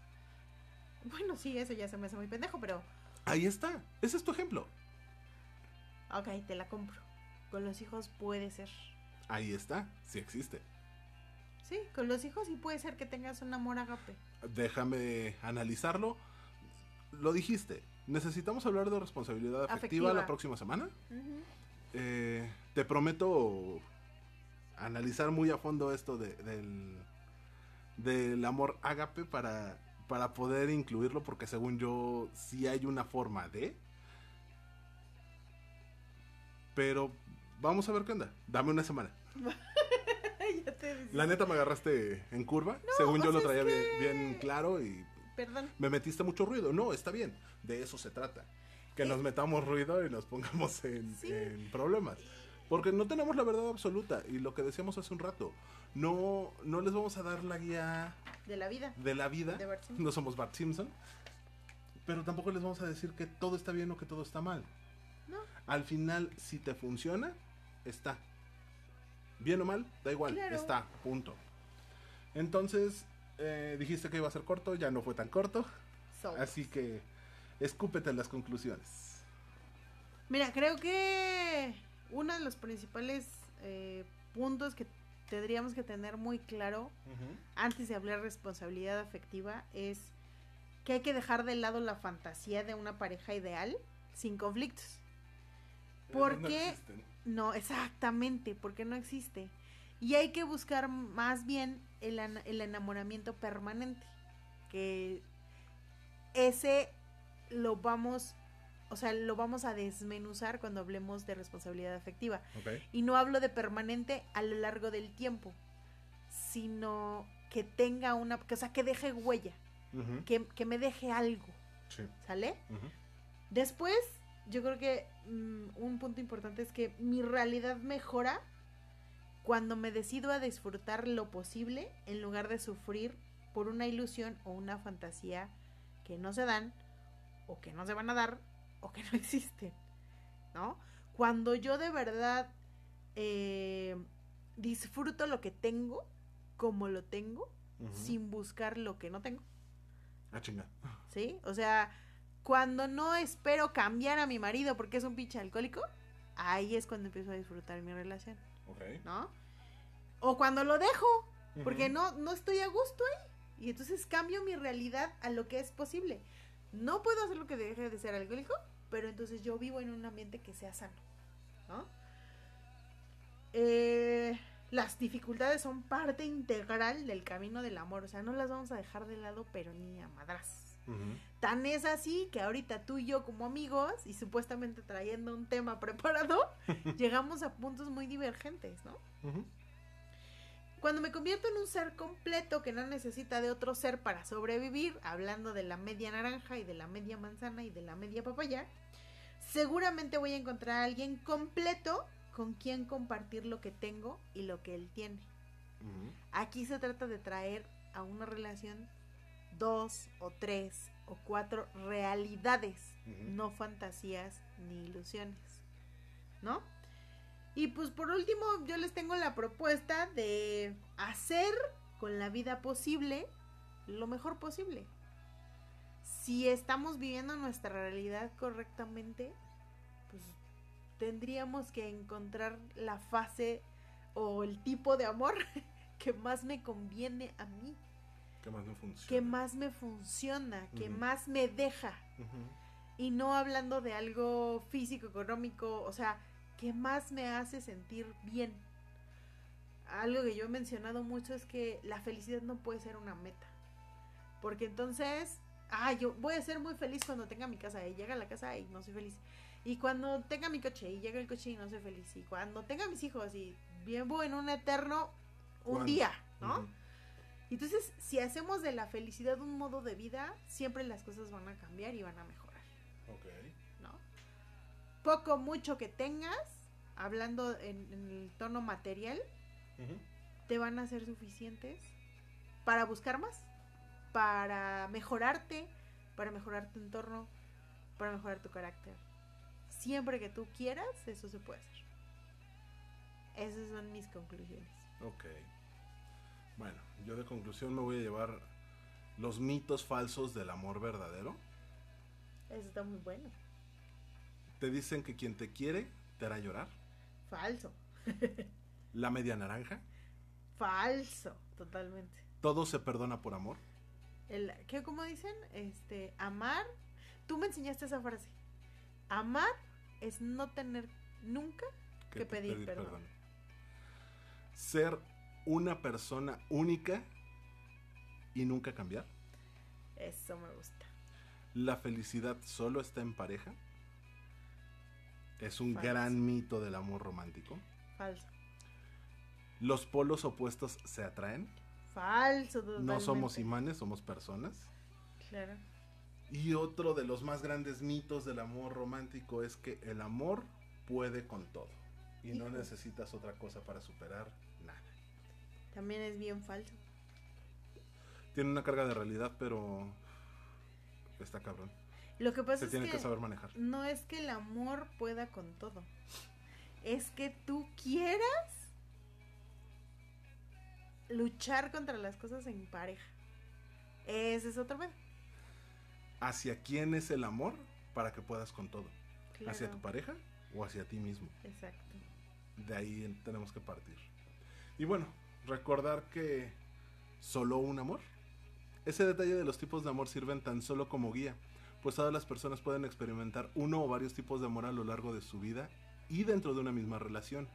Bueno, sí, eso ya se me hace muy pendejo, pero. Ahí está. Ese es tu ejemplo. Ok, te la compro. Con los hijos puede ser. Ahí está. Sí existe. Sí, con los hijos sí puede ser que tengas un amor agape. Déjame analizarlo. Lo dijiste. Necesitamos hablar de responsabilidad afectiva, Afectiva. la próxima semana. Eh, te prometo analizar muy a fondo esto de- del, del amor ágape para, para poder incluirlo, porque según yo sí hay una forma de. Pero vamos a ver qué onda. Dame una semana. decía. La neta me agarraste en curva. según yo o lo traía bien, que- bien claro y Perdón. me metiste mucho ruido. No, está bien. De eso se trata. Que Eh. nos metamos ruido y nos pongamos en, Sí. en problemas. Porque no tenemos la verdad absoluta. Y lo que decíamos hace un rato, no, no les vamos a dar la guía De la vida. de la vida. De Bart Simpson. No somos Bart Simpson. Pero tampoco les vamos a decir que todo está bien o que todo está mal. No. Al final, si te funciona, está. Bien o mal, da igual, Claro. está, punto. Entonces, eh, dijiste que iba a ser corto, ya no fue tan corto. So. Así que escúpete las conclusiones. Mira, creo que uno de los principales eh, puntos que tendríamos que tener muy claro antes de hablar de responsabilidad afectiva es que hay que dejar de lado la fantasía de una pareja ideal sin conflictos. ¿Por No qué? existen. No, exactamente, porque no existe. Y hay que buscar más bien el, el enamoramiento permanente, que ese lo vamos, o sea, lo vamos a desmenuzar cuando hablemos de responsabilidad afectiva. Y no hablo de permanente a lo largo del tiempo, sino que tenga una, o sea, que deje huella, que, que me deje algo, sí, ¿sale? Después, yo creo que mm, un punto importante es que mi realidad mejora cuando me decido a disfrutar lo posible en lugar de sufrir por una ilusión o una fantasía que no se dan o que no se van a dar o que no existen, ¿no? Cuando yo de verdad eh, disfruto lo que tengo como lo tengo sin buscar lo que no tengo. Ah, chinga. ¿Sí? O sea, cuando no espero cambiar a mi marido porque es un pinche alcohólico, ahí es cuando empiezo a disfrutar mi relación, Ok. ¿no? O cuando lo dejo, porque no, no estoy a gusto ahí. Y entonces cambio mi realidad a lo que es posible. No puedo hacer lo que deje de ser alcohólico, pero entonces yo vivo en un ambiente que sea sano, ¿no? Eh, las dificultades son parte integral del camino del amor, o sea, no las vamos a dejar de lado, pero ni a madras. Tan es así que ahorita tú y yo como amigos y supuestamente trayendo un tema preparado, llegamos a puntos muy divergentes, ¿no? Cuando me convierto en un ser completo que no necesita de otro ser para sobrevivir, hablando de la media naranja y de la media manzana y de la media papaya, seguramente voy a encontrar a alguien completo con quien compartir lo que tengo y lo que él tiene. Aquí se trata de traer a una relación dos o tres o cuatro realidades, no fantasías ni ilusiones, ¿no? Y pues por último yo les tengo la propuesta de hacer con la vida posible lo mejor posible. Si estamos viviendo nuestra realidad correctamente, pues tendríamos que encontrar la fase o el tipo de amor que más me conviene a mí, ¿Qué más no funciona? que más me funciona, que Ujú. más me deja. Ujú. Y no hablando de algo físico, económico, o sea, que más me hace sentir bien. Algo que yo he mencionado mucho es que la felicidad no puede ser una meta. Porque entonces, ah, yo voy a ser muy feliz cuando tenga mi casa y llega a la casa y no soy feliz. Y cuando tenga mi coche y llega el coche y no soy feliz. Y cuando tenga mis hijos y vivo en un eterno un día, ¿no? Entonces, si hacemos de la felicidad un modo de vida, siempre las cosas van a cambiar y van a mejorar. Ok. ¿No? Poco, mucho que tengas, hablando en, el tono material, te van a ser suficientes para buscar más, para mejorarte, para mejorar tu entorno, para mejorar tu carácter. Siempre que tú quieras, eso se puede hacer. Esas son mis conclusiones. Ok. Bueno, yo de conclusión me voy a llevar los mitos falsos del amor verdadero. Eso está muy bueno. Te dicen que quien te quiere te hará llorar. Falso. La media naranja. Falso, totalmente. Todo se perdona por amor. El, ¿Qué como dicen? Este, amar. Tú me enseñaste esa frase. Amar es no tener nunca que, pedir, perdón. Ser una persona única y nunca cambiar. Eso me gusta. La felicidad solo está en pareja. Es un gran mito del amor romántico. Falso. Los polos opuestos se atraen. Falso. Totalmente. No somos imanes, somos personas. Claro. Y otro de los más grandes mitos del amor romántico es que el amor puede con todo. Y no necesitas otra cosa para superar también es bien falso. Tiene una carga de realidad, pero está cabrón. Lo que pasa Se tiene que, saber manejar. No es que el amor pueda con todo. Es que tú quieras luchar contra las cosas en pareja. Ese es otro pedo. ¿Hacia quién es el amor para que puedas con todo? ¿Hacia tu pareja o hacia ti mismo? Exacto. De ahí tenemos que partir. Y bueno, recordar que solo un amor. Ese detalle de los tipos de amor sirven tan solo como guía, pues todas las personas pueden experimentar uno o varios tipos de amor a lo largo de su vida y dentro de una misma relación.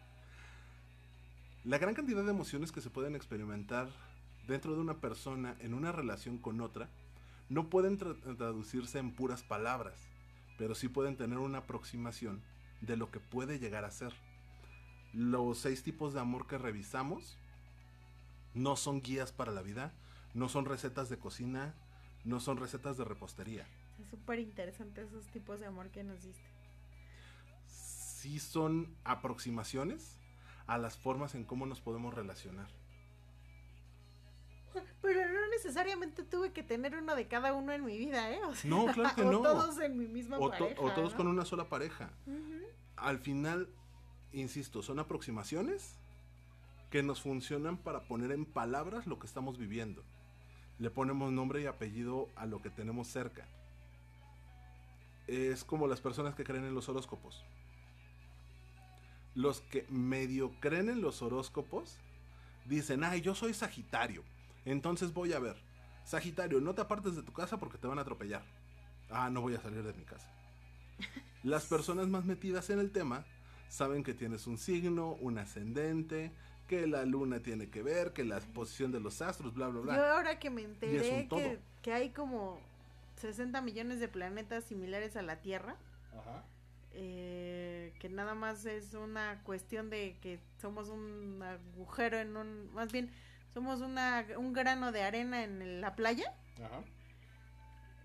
La gran cantidad de emociones que se pueden experimentar dentro de una persona en una relación con otra no pueden traducirse en puras palabras, pero sí pueden tener una aproximación de lo que puede llegar a ser. Los seis tipos de amor que revisamos no son guías para la vida, no son recetas de cocina, no son recetas de repostería. Es súper interesante esos tipos de amor que nos diste. Sí son aproximaciones a las formas en cómo nos podemos relacionar. Pero no necesariamente tuve que tener uno de cada uno en mi vida, ¿eh? no, claro que o todos en mi misma pareja. o todos con una sola pareja. Al final, insisto, son aproximaciones que nos funcionan para poner en palabras lo que estamos viviendo. Le ponemos nombre y apellido a lo que tenemos cerca. Es como las personas que creen en los horóscopos. Los que medio creen en los horóscopos dicen, ay, yo soy Sagitario. Entonces voy a ver. Sagitario, no te apartes de tu casa porque te van a atropellar. Ah, no voy a salir de mi casa. Las personas más metidas en el tema saben que tienes un signo, un ascendente, que la luna tiene que ver, que la posición de los astros, bla, bla, bla. Yo ahora que me enteré que, que, hay como 60 millones de planetas similares a la Tierra, eh, que nada más es una cuestión de que somos un agujero en un, más bien, somos una, un grano de arena en la playa. Ajá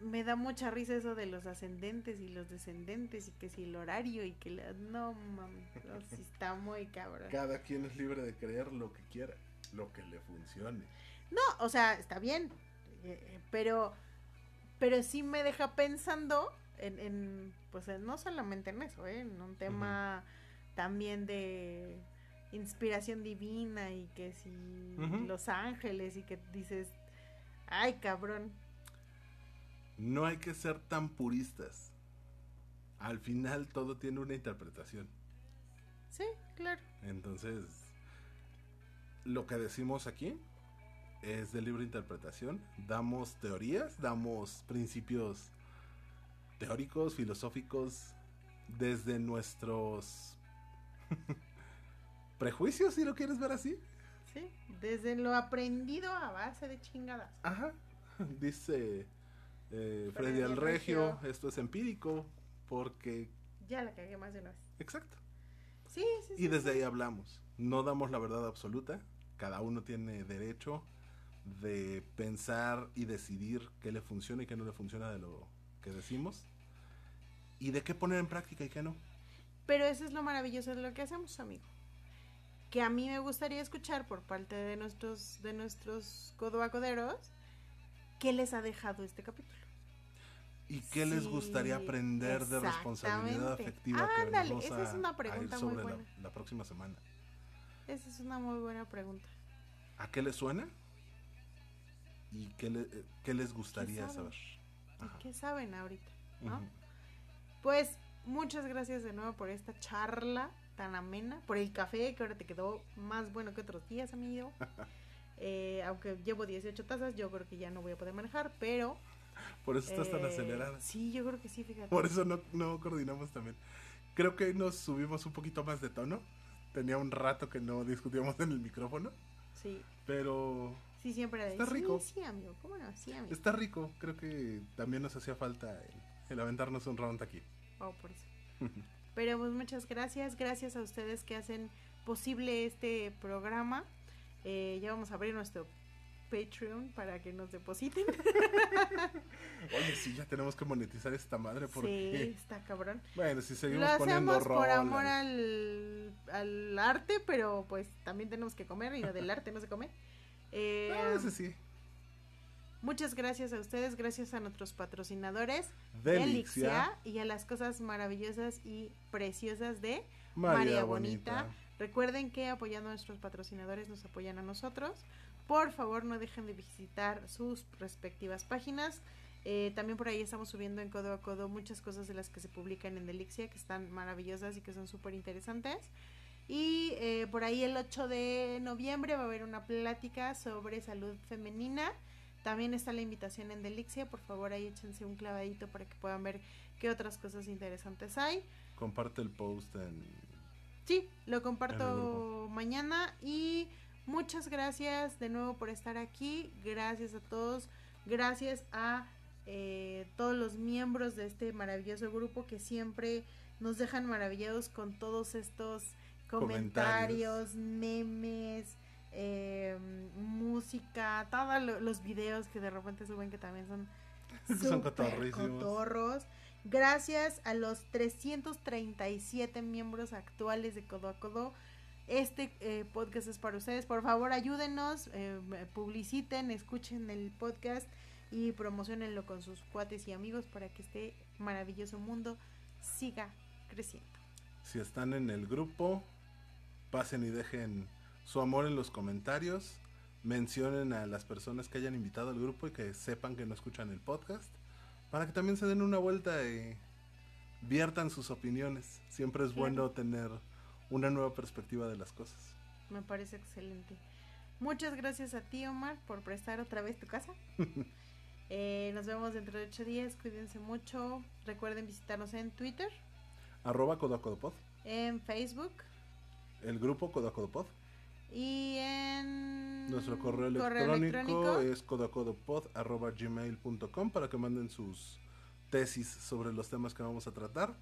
me da mucha risa eso de los ascendentes y los descendentes y que si el horario y que no mames, está muy cabrón. Cada quien es libre de creer lo que quiera, lo que le funcione. No, o sea, está bien, eh, pero pero sí me deja pensando en, en pues no solamente en eso, ¿eh? en un tema también de inspiración divina y que si los ángeles y que dices, ay cabrón, no hay que ser tan puristas. Al final todo tiene una interpretación. Sí, claro. Entonces, lo que decimos aquí es de libre interpretación. Damos teorías, damos principios teóricos, filosóficos, desde nuestros prejuicios, si lo quieres ver así. Sí, desde lo aprendido a base de chingadas. Ajá, dice eh, Freddy el Regio, esto es empírico, porque ya la cagué más de una vez. Exacto. Sí, sí, sí. Y desde ahí hablamos. No damos la verdad absoluta. Cada uno tiene derecho de pensar y decidir qué le funciona y qué no le funciona de lo que decimos. Y de qué poner en práctica y qué no. Pero eso es lo maravilloso de lo que hacemos, amigo. Que a mí me gustaría escuchar por parte de nuestros, de nuestros codoacoderos qué les ha dejado este capítulo. ¿Y qué les gustaría aprender de responsabilidad afectiva? Ándale, esa es una pregunta muy buena. La, la, próxima semana. Esa es una muy buena pregunta. ¿A qué les suena? ¿Y qué, le, qué les gustaría saber? ¿Qué saben ahorita? ¿no? Pues muchas gracias de nuevo por esta charla tan amena, por el café que ahora te quedó más bueno que otros días, amigo. eh, aunque llevo 18 tazas, yo creo que ya no voy a poder manejar, pero... Por eso estás tan eh, acelerada. Sí, yo creo que sí, fíjate. Por eso no, no coordinamos también. Creo que nos subimos un poquito más de tono. Tenía un rato que no discutíamos en el micrófono. Sí. Pero Sí, siempre Está rico. Sí, amigo, ¿cómo no? Sí, amigo. Está rico, creo que también nos hacía falta el, aventarnos un round aquí. Oh, por eso. Pero pues muchas gracias, gracias a ustedes que hacen posible este programa. Eh, ya vamos a abrir nuestro Patreon para que nos depositen. Oye, sí, ya tenemos que monetizar esta madre porque... Sí, está cabrón. Bueno, si seguimos Lo poniendo hacemos por amor al, al arte, pero pues también tenemos que comer y lo del arte no se come. Eh, ah, sí. Muchas gracias a ustedes, gracias a nuestros patrocinadores Delixia y a las cosas maravillosas y preciosas de María, Bonita. Recuerden que apoyando a nuestros patrocinadores nos apoyan a nosotros. Por favor, no dejen de visitar sus respectivas páginas. Eh, también por ahí estamos subiendo en codo a codo muchas cosas de las que se publican en Delixia que están maravillosas y que son súper interesantes. Y eh, por ahí el 8 de noviembre va a haber una plática sobre salud femenina. También está la invitación en Delixia. Por favor, ahí échense un clavadito para que puedan ver qué otras cosas interesantes hay. Comparte el post en. Sí, lo comparto mañana. Y muchas gracias de nuevo por estar aquí. Gracias a todos. Gracias a eh, todos los miembros de este maravilloso grupo que siempre nos dejan maravillados con todos estos comentarios, memes, eh, música, todos los videos que de repente suben que también son son cotorros. Gracias a los 337 miembros actuales de Codo a Codo. Este eh, podcast es para ustedes. Por favor, ayúdenos, eh, publiciten, escuchen el podcast y promocionenlo con sus cuates y amigos para que este maravilloso mundo siga creciendo. Si están en el grupo, pasen y dejen su amor en los comentarios. Mencionen a las personas que hayan invitado al grupo y que sepan que no escuchan el podcast. Para que también se den una vuelta y viertan sus opiniones. Siempre es bueno tener una nueva perspectiva de las cosas. Me parece excelente. Muchas gracias a ti, Omar, por prestar otra vez tu casa. Eh, nos vemos dentro de ocho días. Cuídense mucho. Recuerden visitarnos en Twitter. Arroba Codacodopod. En Facebook el grupo Codacodopod. Y en nuestro correo electrónico, es codacodopod.gmail.com para que manden sus tesis sobre los temas que vamos a tratar.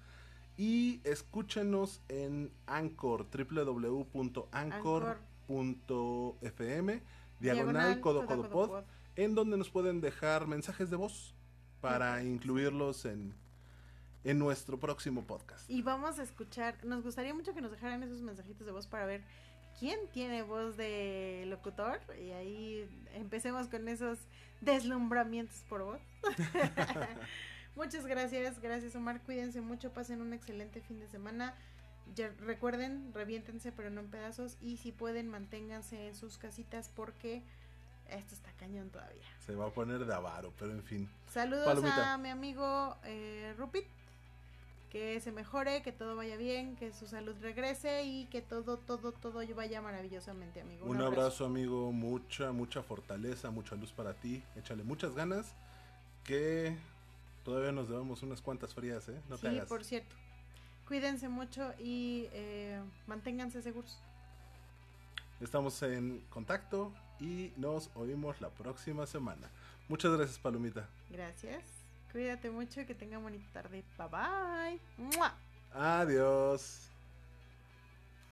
Y escúchenos en Anchor, www.anchor.fm, diagonal codacodopod, en donde nos pueden dejar mensajes de voz para incluirlos en en nuestro próximo podcast. Y vamos a escuchar, nos gustaría mucho que nos dejaran esos mensajitos de voz para ver quién tiene voz de locutor y ahí empecemos con esos deslumbramientos por voz. Muchas gracias, gracias Omar, cuídense mucho, pasen un excelente fin de semana. recuerden, reviéntense pero no en pedazos y si pueden manténganse en sus casitas porque esto está cañón todavía. Se va a poner de avaro, pero en fin. Saludos a mi amigo eh, Rupit que se mejore, que todo vaya bien, que su salud regrese y que todo, todo, todo vaya maravillosamente, amigo. Un, abrazo. amigo. Mucha, mucha fortaleza, mucha luz para ti. Échale muchas ganas. Que todavía nos debemos unas cuantas frías, ¿eh? No sí, por cierto. Cuídense mucho y eh, manténganse seguros. Estamos en contacto y nos oímos la próxima semana. Muchas gracias, Palomita. Gracias. Cuídate mucho y que tenga bonita tarde. Bye bye. Adiós.